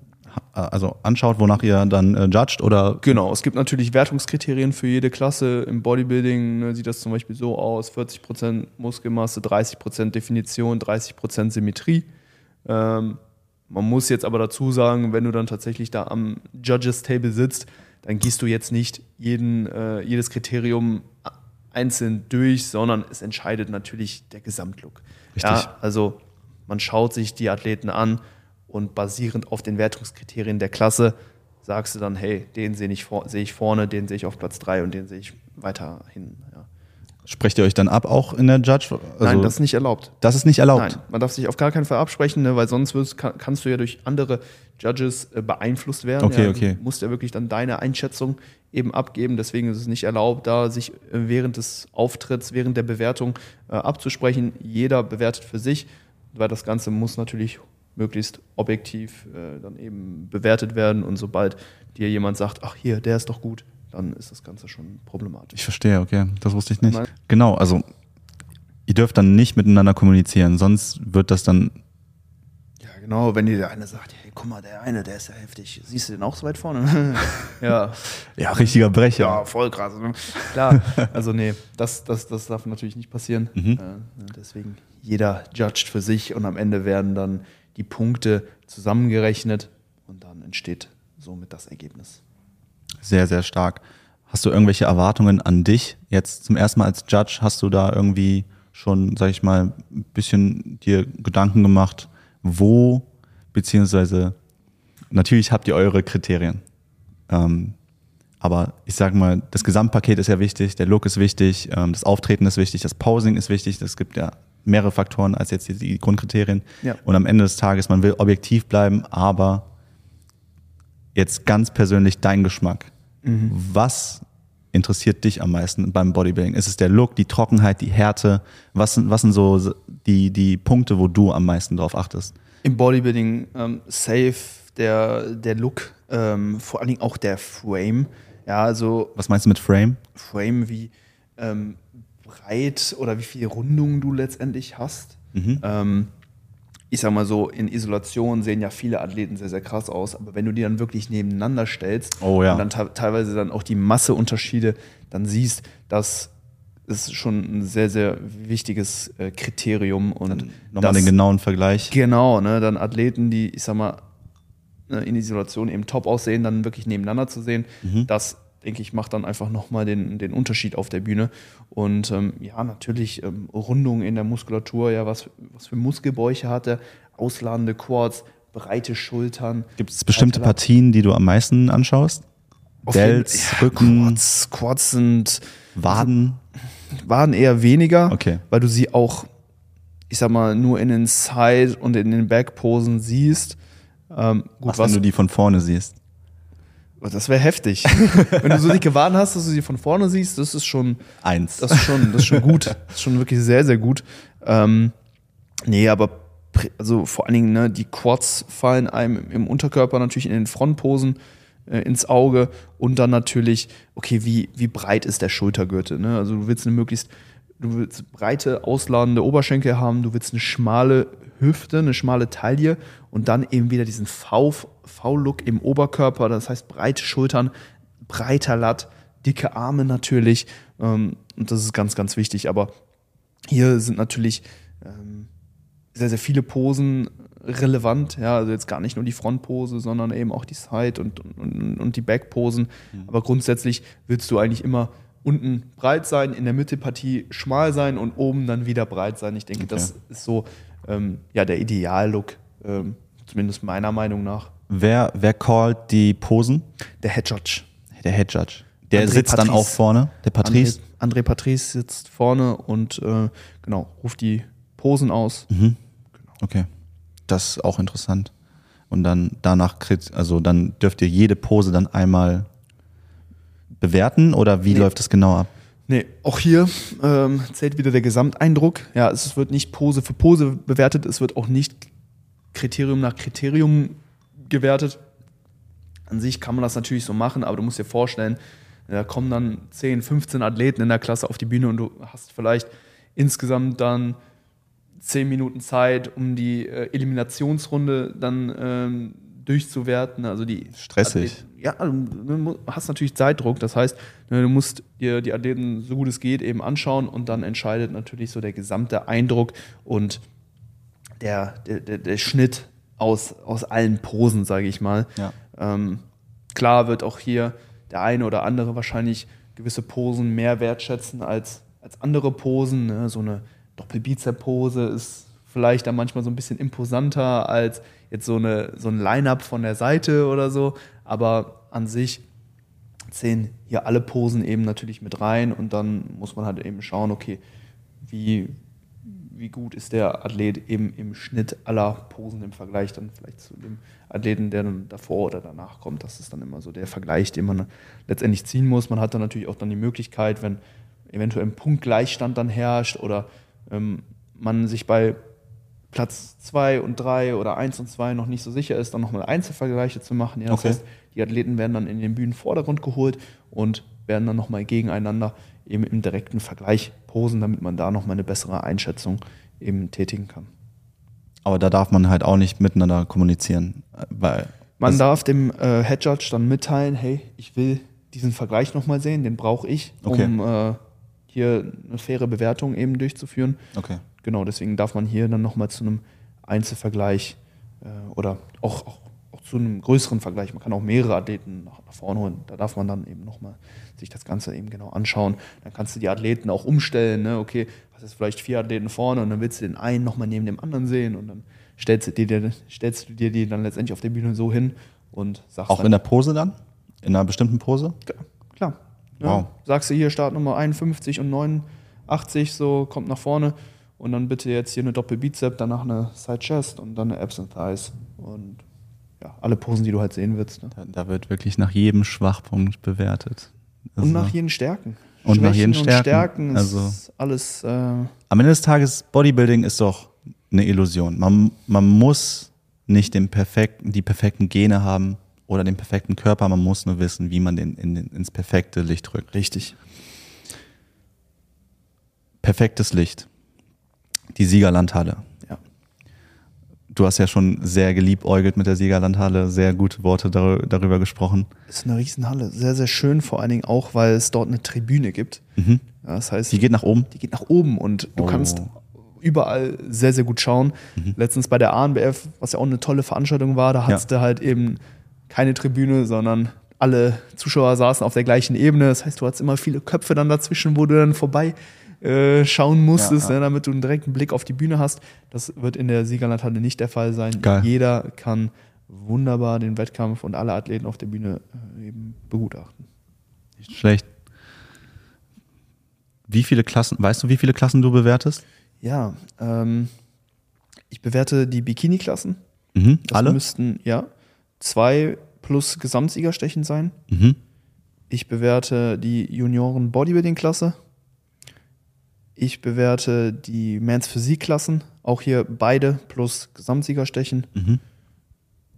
Speaker 2: also anschaut, wonach ihr dann äh, judgt oder
Speaker 1: Genau, es gibt natürlich Wertungskriterien für jede Klasse. Im Bodybuilding ne, sieht das zum Beispiel so aus: 40% Muskelmasse, 30% Definition, 30% Symmetrie. Ähm, man muss jetzt aber dazu sagen, wenn du dann tatsächlich da am Judges Table sitzt, dann gehst du jetzt nicht jeden, äh, jedes Kriterium einzeln durch, sondern es entscheidet natürlich der Gesamtlook.
Speaker 2: Richtig.
Speaker 1: Ja, also man schaut sich die Athleten an und basierend auf den Wertungskriterien der Klasse sagst du dann, hey, den sehe ich, vor, sehe ich vorne, den sehe ich auf Platz 3 und den sehe ich weiter hin. Ja.
Speaker 2: sprecht ihr euch dann ab auch in der Judge? Also,
Speaker 1: Nein, das ist nicht erlaubt.
Speaker 2: das ist nicht erlaubt.
Speaker 1: Nein, man darf sich auf gar keinen Fall absprechen, ne, weil sonst wirst, kann, kannst du ja durch andere Judges äh, beeinflusst werden.
Speaker 2: Okay,
Speaker 1: ja,
Speaker 2: okay.
Speaker 1: Du musst ja wirklich dann deine Einschätzung eben abgeben. Deswegen ist es nicht erlaubt, da sich äh, während des Auftritts, während der Bewertung äh, abzusprechen. Jeder bewertet für sich, weil das Ganze muss natürlich möglichst objektiv äh, dann eben bewertet werden. Und sobald dir jemand sagt, ach hier, der ist doch gut, dann ist das Ganze schon problematisch.
Speaker 2: Ich verstehe, okay. Das wusste ich nicht.
Speaker 1: Nein.
Speaker 2: Genau, also ihr dürft dann nicht miteinander kommunizieren, sonst wird das dann.
Speaker 1: Ja, genau, wenn dir der eine sagt, hey, guck mal, der eine, der ist ja heftig. Siehst du den auch so weit vorne? ja.
Speaker 2: Ja, richtiger Brecher.
Speaker 1: Ja, voll krass. Ne? Klar, also nee, das, das, das darf natürlich nicht passieren.
Speaker 2: Mhm.
Speaker 1: Äh, deswegen, jeder judgt für sich und am Ende werden dann die Punkte zusammengerechnet und dann entsteht somit das Ergebnis.
Speaker 2: Sehr, sehr stark. Hast du irgendwelche Erwartungen an dich jetzt zum ersten Mal als Judge? Hast du da irgendwie schon, sag ich mal, ein bisschen dir Gedanken gemacht, wo, beziehungsweise natürlich habt ihr eure Kriterien. Ähm, aber ich sage mal, das Gesamtpaket ist ja wichtig, der Look ist wichtig, ähm, das Auftreten ist wichtig, das Posing ist wichtig. Es gibt ja mehrere Faktoren als jetzt die, Grundkriterien.
Speaker 1: Ja.
Speaker 2: Und am Ende des Tages, man will objektiv bleiben, aber jetzt ganz persönlich dein Geschmack. Was interessiert dich am meisten beim Bodybuilding? Ist es der Look, die Trockenheit, die Härte? Was sind, was sind so die, die Punkte, wo du am meisten drauf achtest?
Speaker 1: Im Bodybuilding ähm, safe der, der Look, ähm, vor allen Dingen auch der Frame. Ja, also
Speaker 2: Was meinst du mit Frame?
Speaker 1: Frame, wie ähm, breit oder wie viel Rundung du letztendlich hast. Ähm, ich sag mal so, in Isolation sehen ja viele Athleten sehr, sehr krass aus, aber wenn du die dann wirklich nebeneinander stellst
Speaker 2: Oh ja.
Speaker 1: und dann te- teilweise dann auch die Masseunterschiede dann siehst, das ist schon ein sehr, sehr wichtiges äh, Kriterium. Und
Speaker 2: Nochmal
Speaker 1: das-
Speaker 2: den genauen Vergleich.
Speaker 1: Genau, ne, dann Athleten, die, ich sag mal, ne, in Isolation eben top aussehen, dann wirklich nebeneinander zu sehen, das, denke ich, macht dann einfach nochmal den, den Unterschied auf der Bühne. Und ähm, ja, natürlich ähm, Rundung in der Muskulatur, ja, was, was für Muskelbäuche hat er, ausladende Quads, breite Schultern.
Speaker 2: Gibt es bestimmte
Speaker 1: breite Lat-
Speaker 2: Partien, die du am meisten anschaust? Delts,
Speaker 1: ja,
Speaker 2: Rücken,
Speaker 1: Quads, Quads sind,
Speaker 2: Waden?
Speaker 1: waren eher weniger,
Speaker 2: Okay.
Speaker 1: weil du sie auch, ich sag mal, nur in den Side- und in den Backposen siehst. Ähm, gut,
Speaker 2: Was, wenn du die von vorne siehst?
Speaker 1: Oh, Das wäre heftig. Wenn du so dicke Waden hast, dass du sie von vorne siehst, das ist schon,
Speaker 2: Eins.
Speaker 1: das ist schon, das ist schon gut. Das ist schon wirklich sehr, sehr gut. Ähm, nee, aber also vor allen Dingen, ne, die Quads fallen einem im Unterkörper natürlich in den Frontposen äh, ins Auge und dann natürlich, okay, wie, wie breit ist der Schultergürtel? Ne? Also du willst eine möglichst, du willst breite, ausladende Oberschenkel haben, du willst eine schmale Hüfte, eine schmale Taille und dann eben wieder diesen V- V-Look im Oberkörper, das heißt breite Schultern, breiter Latt, dicke Arme natürlich ähm, und das ist ganz, ganz wichtig, aber hier sind natürlich ähm, sehr, sehr viele Posen relevant. Ja, also jetzt gar nicht nur die Frontpose, sondern eben auch die Side- und, und, und die Backposen. Aber grundsätzlich willst du eigentlich immer unten breit sein, in der Mittelpartie schmal sein und oben dann wieder breit sein. Ich denke, das ist so ähm, ja, der Ideallook, ähm, zumindest meiner Meinung nach.
Speaker 2: Wer, wer callt die Posen?
Speaker 1: Der Head Judge.
Speaker 2: Der Head Judge. Der
Speaker 1: André
Speaker 2: sitzt dann
Speaker 1: Patrice.
Speaker 2: auch vorne, der Patrice.
Speaker 1: André, André Patrice sitzt vorne und äh, genau, ruft die Posen aus.
Speaker 2: Mhm. Okay. Das ist auch interessant. Und dann danach, kriegt- also dann dürft ihr jede Pose dann einmal bewerten oder wie
Speaker 1: Nee.
Speaker 2: läuft das genau ab?
Speaker 1: Nee, auch hier ähm, zählt wieder der Gesamteindruck. Ja, es wird nicht Pose für Pose bewertet, es wird auch nicht Kriterium nach Kriterium gewertet. An sich kann man das natürlich so machen, aber du musst dir vorstellen, da kommen dann 10, 15 Athleten in der Klasse auf die Bühne und du hast vielleicht insgesamt dann 10 Minuten Zeit, um die äh, Eliminationsrunde dann ähm, durchzuwerten. Also die
Speaker 2: Stressig.
Speaker 1: Athleten- ja, du mu- hast natürlich Zeitdruck. Das heißt, ne, du musst dir die Athleten so gut es geht eben anschauen und dann entscheidet natürlich so der gesamte Eindruck und der, der, der, der Schnitt aus, aus allen Posen, sage ich mal.
Speaker 2: Ja.
Speaker 1: Ähm, klar wird auch hier der eine oder andere wahrscheinlich gewisse Posen mehr wertschätzen als, als andere Posen. Ne? So eine Doppelbizep-Pose ist vielleicht dann manchmal so ein bisschen imposanter als jetzt so, eine, so ein Line-Up von der Seite oder so. Aber an sich zählen hier alle Posen eben natürlich mit rein und dann muss man halt eben schauen, okay, wie, wie gut ist der Athlet eben im Schnitt aller Posen im Vergleich dann vielleicht zu dem Athleten, der dann davor oder danach kommt. Das ist dann immer so der Vergleich, den man letztendlich ziehen muss. Man hat dann natürlich auch dann die Möglichkeit, wenn eventuell ein Punktgleichstand dann herrscht oder ähm, man sich bei Platz 2 und 3 oder 1 und 2 noch nicht so sicher ist, dann nochmal Einzelvergleiche zu machen. Ja, das
Speaker 2: Okay.
Speaker 1: heißt, die Athleten werden dann in den Bühnenvordergrund geholt und werden dann nochmal gegeneinander eben im direkten Vergleich posen, damit man da nochmal eine bessere Einschätzung eben tätigen kann.
Speaker 2: Aber da darf man halt auch nicht miteinander kommunizieren, weil
Speaker 1: Man darf dem äh, Head Judge dann mitteilen, hey, ich will diesen Vergleich nochmal sehen, den brauche ich, um
Speaker 2: Okay.
Speaker 1: äh, hier eine faire Bewertung eben durchzuführen.
Speaker 2: Okay.
Speaker 1: Genau, deswegen darf man hier dann nochmal zu einem Einzelvergleich äh, oder auch, auch zu einem größeren Vergleich, man kann auch mehrere Athleten nach, nach vorne holen, da darf man dann eben nochmal sich das Ganze eben genau anschauen. Dann kannst du die Athleten auch umstellen, ne? okay, was ist vielleicht vier Athleten vorne und dann willst du den einen nochmal neben dem anderen sehen und dann stellst du dir, stellst du dir die dann letztendlich auf der Bühne so hin und sagst
Speaker 2: Auch
Speaker 1: dann,
Speaker 2: in der Pose dann? In einer bestimmten Pose?
Speaker 1: Klar, klar. Ja.
Speaker 2: Wow.
Speaker 1: Sagst du hier Startnummer 51 und 89, so kommt nach vorne und dann bitte jetzt hier eine Doppelbizep, danach eine Side Chest und dann eine Abs and Thighs und ja, alle Posen, die du halt sehen willst. Ne?
Speaker 2: Da, da wird wirklich nach jedem Schwachpunkt bewertet.
Speaker 1: Und
Speaker 2: Also,
Speaker 1: nach jeden Stärken.
Speaker 2: Und nach jeden
Speaker 1: und
Speaker 2: Stärken.
Speaker 1: Stärken ist
Speaker 2: Also-
Speaker 1: alles äh,
Speaker 2: Am Ende des Tages, Bodybuilding ist doch eine Illusion. Man, man muss nicht den perfekten, die perfekten Gene haben oder den perfekten Körper, man muss nur wissen, wie man den, in den ins perfekte Licht rückt.
Speaker 1: richtig.
Speaker 2: Perfektes Licht. Die Siegerlandhalle.
Speaker 1: Ja.
Speaker 2: Du hast ja schon sehr geliebäugelt mit der Siegerlandhalle, sehr gute Worte darü- darüber gesprochen.
Speaker 1: Ist eine Riesenhalle. Sehr, sehr schön, vor allen Dingen auch, weil es dort eine Tribüne gibt.
Speaker 2: Mhm.
Speaker 1: Ja, das heißt,
Speaker 2: Die geht nach oben.
Speaker 1: die geht nach oben und du
Speaker 2: Oh.
Speaker 1: kannst überall sehr, sehr gut schauen. Letztens bei der ANBF, was ja auch eine tolle Veranstaltung war, da hattest du halt eben keine Tribüne, sondern alle Zuschauer saßen auf der gleichen Ebene. Das heißt, du hattest immer viele Köpfe dann dazwischen, wo du dann vorbei äh, schauen musstest,
Speaker 2: Ja, ja.
Speaker 1: Ne, damit du einen direkten Blick auf die Bühne hast. Das wird in der Siegerlandhalle nicht der Fall sein.
Speaker 2: Geil.
Speaker 1: Jeder kann wunderbar den Wettkampf und alle Athleten auf der Bühne äh, eben begutachten.
Speaker 2: Nicht schlecht. Wie viele Klassen, weißt du, wie viele Klassen du bewertest?
Speaker 1: Ja, ähm, ich bewerte die Bikini-Klassen.
Speaker 2: Mhm.
Speaker 1: Das
Speaker 2: Alle?
Speaker 1: müssten, ja, zwei plus Gesamtsiegerstechen sein.
Speaker 2: Mhm.
Speaker 1: Ich bewerte die Junioren-Bodybuilding-Klasse. Ich bewerte die Mans Physik-Klassen. Auch hier beide plus Gesamtsiegerstechen.
Speaker 2: Mhm.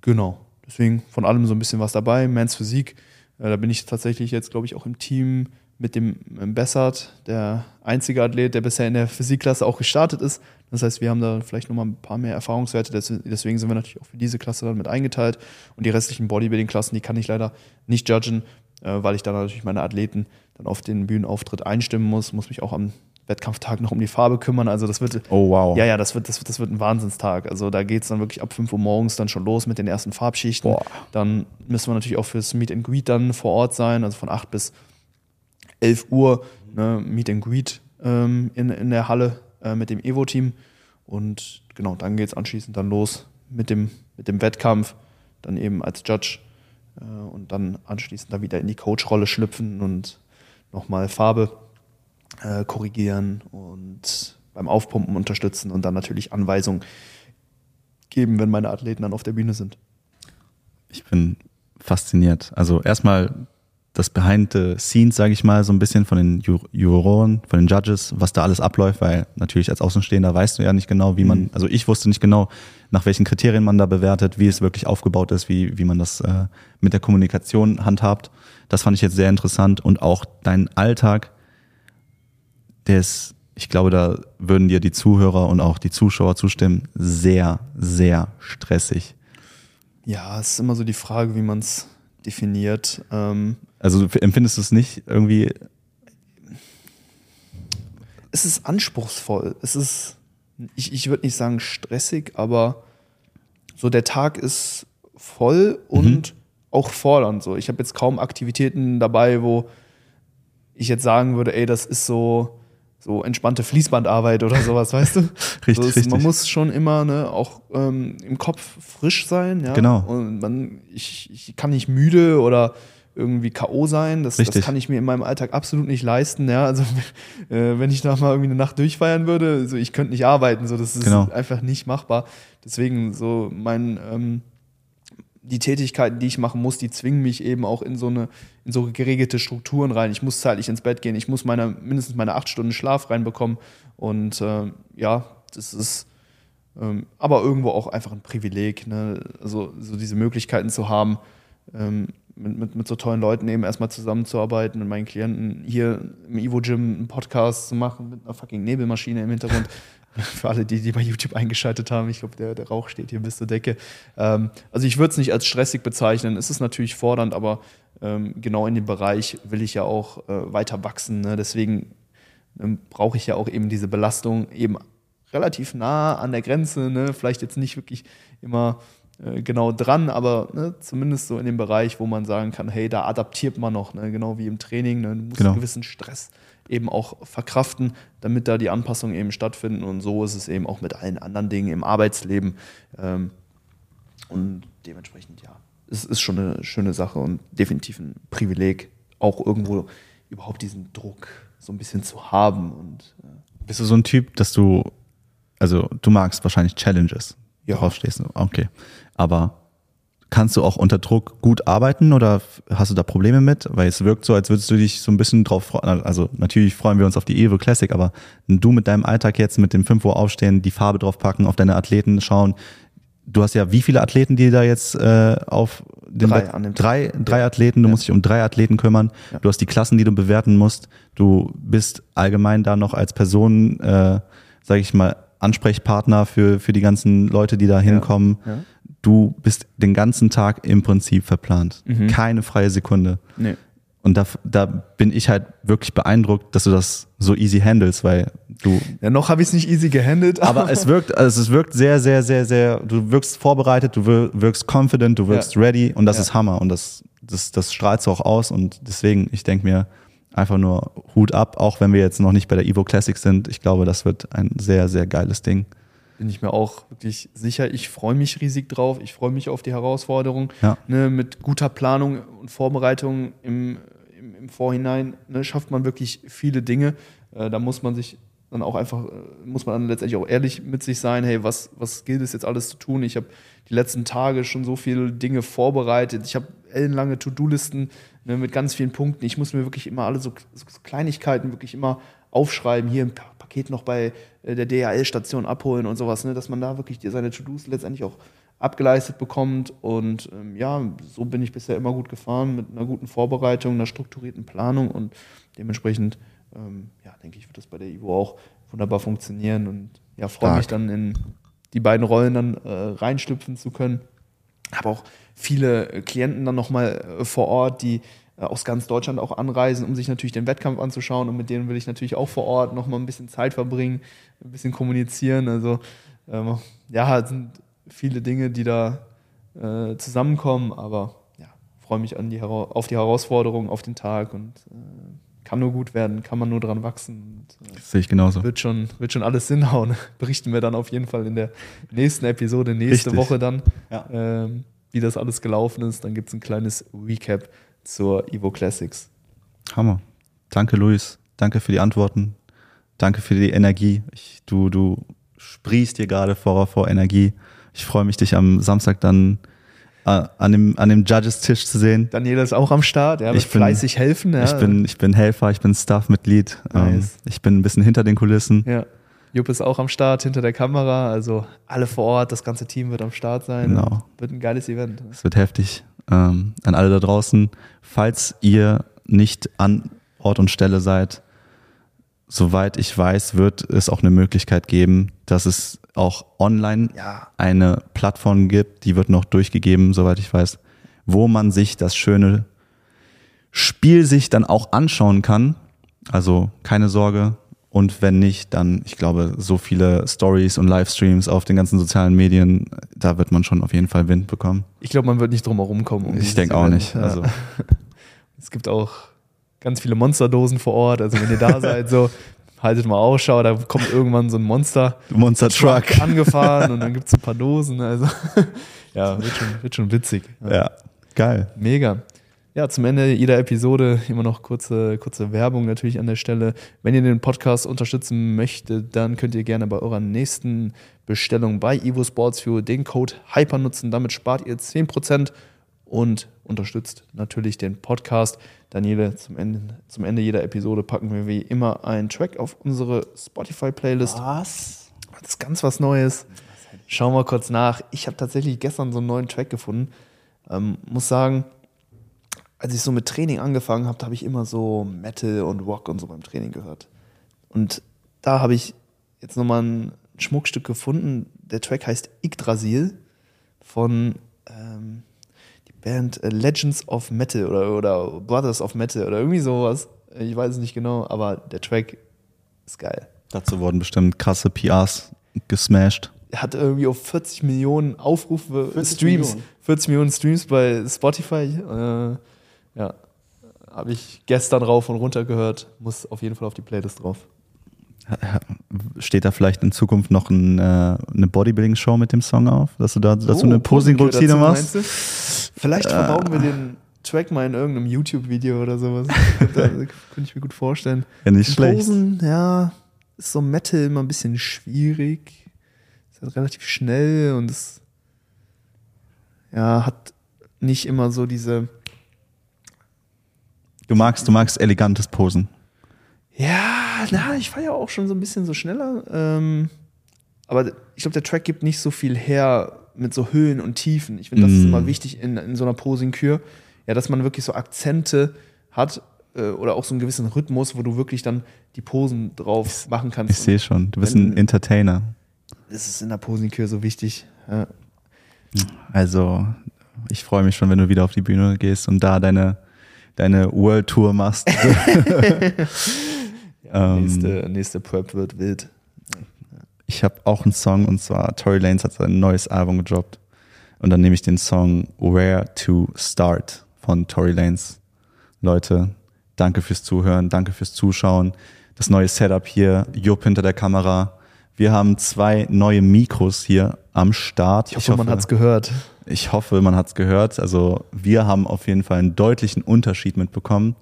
Speaker 1: Genau. Deswegen von allem so ein bisschen was dabei. Mans Physik, äh, da bin ich tatsächlich jetzt, glaube ich, auch im Team mit dem ähm, Bessert, der einzige Athlet, der bisher in der Physikklasse auch gestartet ist. Das heißt, wir haben da vielleicht nochmal ein paar mehr Erfahrungswerte. Des- Deswegen sind wir natürlich auch für diese Klasse dann mit eingeteilt. Und die restlichen Bodybuilding-Klassen, die kann ich leider nicht judgen, äh, weil ich dann natürlich meine Athleten dann auf den Bühnenauftritt einstimmen muss, muss mich auch am Wettkampftag noch um die Farbe kümmern. Also das wird
Speaker 2: Oh, wow.
Speaker 1: ja, ja, das wird, das, wird- das wird ein Wahnsinnstag. Also da geht es dann wirklich ab 5 Uhr morgens dann schon los mit den ersten Farbschichten.
Speaker 2: Boah.
Speaker 1: Dann müssen wir natürlich auch fürs Meet and Greet dann vor Ort sein, also von 8 bis 11 Uhr ne, Meet and Greet ähm, in, in der Halle äh, mit dem Evo-Team. Und genau, dann geht es anschließend dann los mit dem, mit dem Wettkampf. Dann eben als Judge äh, und dann anschließend da wieder in die Coach-Rolle schlüpfen und nochmal Farbe äh, korrigieren und beim Aufpumpen unterstützen und dann natürlich Anweisungen geben, wenn meine Athleten dann auf der Bühne sind.
Speaker 2: Ich bin fasziniert. Also erstmal das Behind the Scenes, sage ich mal, so ein bisschen von den Juroren, von den Judges, was da alles abläuft, weil natürlich als Außenstehender weißt du ja nicht genau, wie man, mhm. also ich wusste nicht genau, nach welchen Kriterien man da bewertet, wie es wirklich aufgebaut ist, wie, wie man das äh, mit der Kommunikation handhabt. Das fand ich jetzt sehr interessant und auch dein Alltag, der ist, ich glaube, da würden dir die Zuhörer und auch die Zuschauer zustimmen, sehr, sehr stressig.
Speaker 1: Ja, es ist immer so die Frage, wie man es definiert. Ähm,
Speaker 2: also empfindest du es nicht irgendwie?
Speaker 1: Es ist anspruchsvoll. Es ist, ich, ich würde nicht sagen stressig, aber so der Tag ist voll und mhm. auch fordernd. So. Ich habe jetzt kaum Aktivitäten dabei, wo ich jetzt sagen würde, ey, das ist so so entspannte Fließbandarbeit oder sowas, weißt du?
Speaker 2: richtig, so ist, richtig.
Speaker 1: Man muss schon immer ne, auch ähm, im Kopf frisch sein. Ja?
Speaker 2: Genau.
Speaker 1: Und man, ich, ich kann nicht müde oder irgendwie K.O. sein. Das, das, kann ich mir in meinem Alltag absolut nicht leisten. Ja? Also äh, wenn ich da mal irgendwie eine Nacht durchfeiern würde, so ich könnte nicht arbeiten. So, das ist genau. einfach nicht machbar. Deswegen so mein ähm, die Tätigkeiten, die ich machen muss, die zwingen mich eben auch in so eine, in so geregelte Strukturen rein. Ich muss zeitlich ins Bett gehen, ich muss meine, mindestens meine acht Stunden Schlaf reinbekommen. Und äh, ja, das ist ähm, aber irgendwo auch einfach ein Privileg, ne? also so diese Möglichkeiten zu haben, ähm, mit, mit, mit so tollen Leuten eben erstmal zusammenzuarbeiten, mit meinen Klienten hier im Ivo Gym einen Podcast zu machen mit einer fucking Nebelmaschine im Hintergrund. Für alle, die, die bei YouTube eingeschaltet haben, ich glaube, der, der Rauch steht hier bis zur Decke. Ähm, also ich würde es nicht als stressig bezeichnen. Es ist natürlich fordernd, aber ähm, genau in dem Bereich will ich ja auch äh, weiter wachsen. Ne? Deswegen ähm, brauche ich ja auch eben diese Belastung eben relativ nah an der Grenze. Ne? Vielleicht jetzt nicht wirklich immer äh, genau dran, aber ne, zumindest so in dem Bereich, wo man sagen kann, hey, da adaptiert man noch, ne? genau wie im Training. Ne? Du musst genau. einen gewissen Stress eben auch verkraften, damit da die Anpassungen eben stattfinden. Und so ist es eben auch mit allen anderen Dingen im Arbeitsleben. Ähm, und dementsprechend, ja, es ist schon eine schöne Sache und definitiv ein Privileg, auch irgendwo überhaupt diesen Druck so ein bisschen zu haben. Und,
Speaker 2: äh Bist du so ein Typ, dass du, also du magst wahrscheinlich Challenges.
Speaker 1: Ja.
Speaker 2: Darauf stehst du. Okay. Aber Kannst du auch unter Druck gut arbeiten oder hast du da Probleme mit? Weil es wirkt so, als würdest du dich so ein bisschen drauf freuen. Also natürlich freuen wir uns auf die Evo Classic, aber du mit deinem Alltag jetzt mit dem 5 Uhr aufstehen, die Farbe drauf packen, auf deine Athleten schauen. Du hast ja wie viele Athleten, die da jetzt äh, auf
Speaker 1: den drei,
Speaker 2: dem drei, drei Athleten, du ja. musst dich um drei Athleten kümmern. Ja. Du hast die Klassen, die du bewerten musst. Du bist allgemein da noch als Person, äh, sage ich mal, Ansprechpartner für, für die ganzen Leute, die da hinkommen. Ja du bist den ganzen Tag im Prinzip verplant. Mhm. Keine freie Sekunde.
Speaker 1: Nee.
Speaker 2: Und da, da bin ich halt wirklich beeindruckt, dass du das so easy handelst, weil du.
Speaker 1: Ja, noch habe ich es nicht easy gehandelt.
Speaker 2: Aber es wirkt, also es wirkt sehr, sehr, sehr, sehr, du wirkst vorbereitet, du wirkst confident, du wirkst ja. ready und das ja. ist Hammer. Und das, das, das strahlst du auch aus. Und deswegen, ich denke mir, einfach nur Hut ab, auch wenn wir jetzt noch nicht bei der Evo Classic sind. Ich glaube, das wird ein sehr, sehr geiles Ding
Speaker 1: bin ich mir auch wirklich sicher. Ich freue mich riesig drauf. Ich freue mich auf die Herausforderung.
Speaker 2: Ja.
Speaker 1: Ne, mit guter Planung und Vorbereitung im, im, im Vorhinein ne, schafft man wirklich viele Dinge. Äh, da muss man sich dann auch einfach, äh, muss man dann letztendlich auch ehrlich mit sich sein, hey, was, was gilt es jetzt alles zu tun? Ich habe die letzten Tage schon so viele Dinge vorbereitet. Ich habe ellenlange To-Do-Listen ne, mit ganz vielen Punkten. Ich muss mir wirklich immer alle so, so Kleinigkeiten wirklich immer aufschreiben. Hier ein Paket noch bei äh, der DHL-Station abholen und sowas, ne, dass man da wirklich seine To-Dos letztendlich auch abgeleistet bekommt. Und ähm, ja, so bin ich bisher immer gut gefahren mit einer guten Vorbereitung, einer strukturierten Planung und dementsprechend, ähm, ja, denke ich, wird das bei der Ivo auch wunderbar funktionieren und ja, freue mich dann in die beiden Rollen dann äh, reinschlüpfen zu können. Habe auch viele äh, Klienten dann nochmal äh, vor Ort, die aus ganz Deutschland auch anreisen, um sich natürlich den Wettkampf anzuschauen. Und mit denen will ich natürlich auch vor Ort noch mal ein bisschen Zeit verbringen, ein bisschen kommunizieren. Also ähm, ja, es sind viele Dinge, die da äh, zusammenkommen, aber ja, freue mich an die, auf die Herausforderungen, auf den Tag und äh, kann nur gut werden, kann man nur dran wachsen.
Speaker 2: Und, äh, sehe ich genauso.
Speaker 1: Wird schon, wird schon alles Sinn hauen. Berichten wir dann auf jeden Fall in der nächsten Episode, nächste Richtig. Woche dann.
Speaker 2: Ja. Ähm,
Speaker 1: wie das alles gelaufen ist. Dann gibt es ein kleines Recap zur Evo Classics.
Speaker 2: Hammer. Danke, Luis. Danke für die Antworten. Danke für die Energie. Ich, du, du sprießt dir gerade vor, vor Energie. Ich freue mich, dich am Samstag dann äh, an dem, an dem Judges-Tisch zu sehen.
Speaker 1: Daniela ist auch am Start, ja,
Speaker 2: Ich bin-
Speaker 1: fleißig helfen. Ja.
Speaker 2: Ich, bin, ich bin Helfer, ich bin Staff-Mitglied. Ähm,
Speaker 1: Nice.
Speaker 2: ich bin ein bisschen hinter den Kulissen.
Speaker 1: ja. Jupp ist auch am Start, hinter der Kamera. Also alle vor Ort, das ganze Team wird am Start sein.
Speaker 2: Genau.
Speaker 1: Wird ein geiles Event.
Speaker 2: Es wird heftig. Ähm, an alle da draußen, falls ihr nicht an Ort und Stelle seid, soweit ich weiß, wird es auch eine Möglichkeit geben, dass es auch online
Speaker 1: Ja.
Speaker 2: eine Plattform gibt, die wird noch durchgegeben, soweit ich weiß, wo man sich das schöne Spiel sich dann auch anschauen kann. Also keine Sorge. Und wenn nicht, dann, ich glaube, so viele Stories und Livestreams auf den ganzen sozialen Medien, da wird man schon auf jeden Fall Wind bekommen.
Speaker 1: Ich glaube, man wird nicht drum herum kommen. Um
Speaker 2: Ich denke auch nicht.
Speaker 1: Ja.
Speaker 2: Also,
Speaker 1: Es gibt auch ganz viele Monsterdosen vor Ort. Also wenn ihr da seid, so haltet mal Ausschau, da kommt irgendwann so ein Monster
Speaker 2: Monster Truck.
Speaker 1: angefahren und dann gibt es ein paar Dosen. Also ja, wird schon, wird schon witzig.
Speaker 2: Ja, geil.
Speaker 1: Mega. Ja, zum Ende jeder Episode immer noch kurze, kurze Werbung natürlich an der Stelle. Wenn ihr den Podcast unterstützen möchtet, dann könnt ihr gerne bei eurer nächsten Bestellung bei Evo Sports Fuel den Code HYPER nutzen. Damit spart ihr 10% und unterstützt natürlich den Podcast. Daniele, zum Ende, zum Ende jeder Episode packen wir wie immer einen Track auf unsere Spotify-Playlist.
Speaker 2: Was?
Speaker 1: Das ist ganz was Neues. Schauen wir kurz nach. Ich habe tatsächlich gestern so einen neuen Track gefunden. Ähm, muss sagen, als ich so mit Training angefangen habe, habe ich immer so Metal und Rock und so beim Training gehört. Und da habe ich jetzt nochmal ein Schmuckstück gefunden. Der Track heißt Yggdrasil von ähm, die Band Legends of Metal oder, oder Brothers of Metal oder irgendwie sowas. Ich weiß es nicht genau, aber der Track ist geil.
Speaker 2: Dazu wurden bestimmt krasse PRs gesmashed.
Speaker 1: Er hat irgendwie auf 40 Millionen Aufrufe,
Speaker 2: 40
Speaker 1: Streams,
Speaker 2: Millionen.
Speaker 1: 40 Millionen Streams bei Spotify. Äh, ja, habe ich gestern rauf und runter gehört. Muss auf jeden Fall auf die Playlist drauf.
Speaker 2: Steht da vielleicht in Zukunft noch ein, äh, eine Bodybuilding-Show mit dem Song auf? Dass du da dazu
Speaker 1: Oh,
Speaker 2: eine Posing-Routine machst?
Speaker 1: du? Vielleicht verbauen wir den Track mal in irgendeinem YouTube-Video oder sowas. da könnte ich mir gut vorstellen.
Speaker 2: Ja, nicht schlecht.
Speaker 1: Posen, ja, ist so Metal immer ein bisschen schwierig. Ist halt relativ schnell und es ja, hat nicht immer so diese.
Speaker 2: Du magst, du magst elegantes Posen.
Speaker 1: Ja, na, ich fahre ja auch schon so ein bisschen so schneller. Ähm, aber ich glaube, der Track gibt nicht so viel her mit so Höhen und Tiefen. Ich finde, das ist
Speaker 2: Mm.
Speaker 1: immer wichtig in, in so einer Posing-Kür. Ja, dass man wirklich so Akzente hat äh, oder auch so einen gewissen Rhythmus, wo du wirklich dann die Posen drauf machen kannst.
Speaker 2: Ich sehe schon, du bist
Speaker 1: Wenn-
Speaker 2: ein Entertainer.
Speaker 1: Das ist in der Posing-Kür so wichtig. Ja.
Speaker 2: Also, ich freue mich schon, wenn du wieder auf die Bühne gehst und da deine, deine World Tour machst. Ähm,
Speaker 1: nächste, nächste Prep wird wild.
Speaker 2: Ich habe auch einen Song und zwar Tory Lanez hat sein neues Album gedroppt. Und dann nehme ich den Song Where to Start von Tory Lanez. Leute, danke fürs Zuhören, danke fürs Zuschauen. Das neue Setup hier, Jupp hinter der Kamera. Wir haben zwei neue Mikros hier am Start.
Speaker 1: Ich hoffe, man hat es gehört.
Speaker 2: Ich hoffe, man hat es gehört. Also wir haben auf jeden Fall einen deutlichen Unterschied mitbekommen.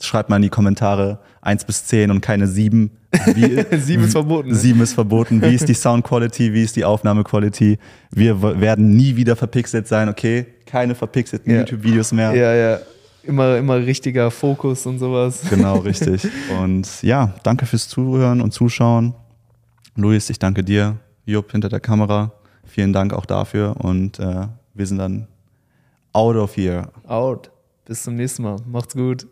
Speaker 2: Schreibt mal in die Kommentare 1 bis 10 und keine 7. Wie,
Speaker 1: Sieben ist verboten, ne?
Speaker 2: 7 ist verboten. Wie ist die Sound Quality? Wie ist die Aufnahmequality? Wir werden nie wieder verpixelt sein, okay? Keine verpixelten
Speaker 1: Ja.
Speaker 2: YouTube-Videos mehr.
Speaker 1: Ja, ja. Immer, immer richtiger Fokus und sowas.
Speaker 2: Genau, richtig. Und ja, danke fürs Zuhören und Zuschauen. Luis, ich danke dir. Jupp hinter der Kamera. Vielen Dank auch dafür. Und äh, wir sind dann out of here.
Speaker 1: Out. Bis zum nächsten Mal. Macht's gut.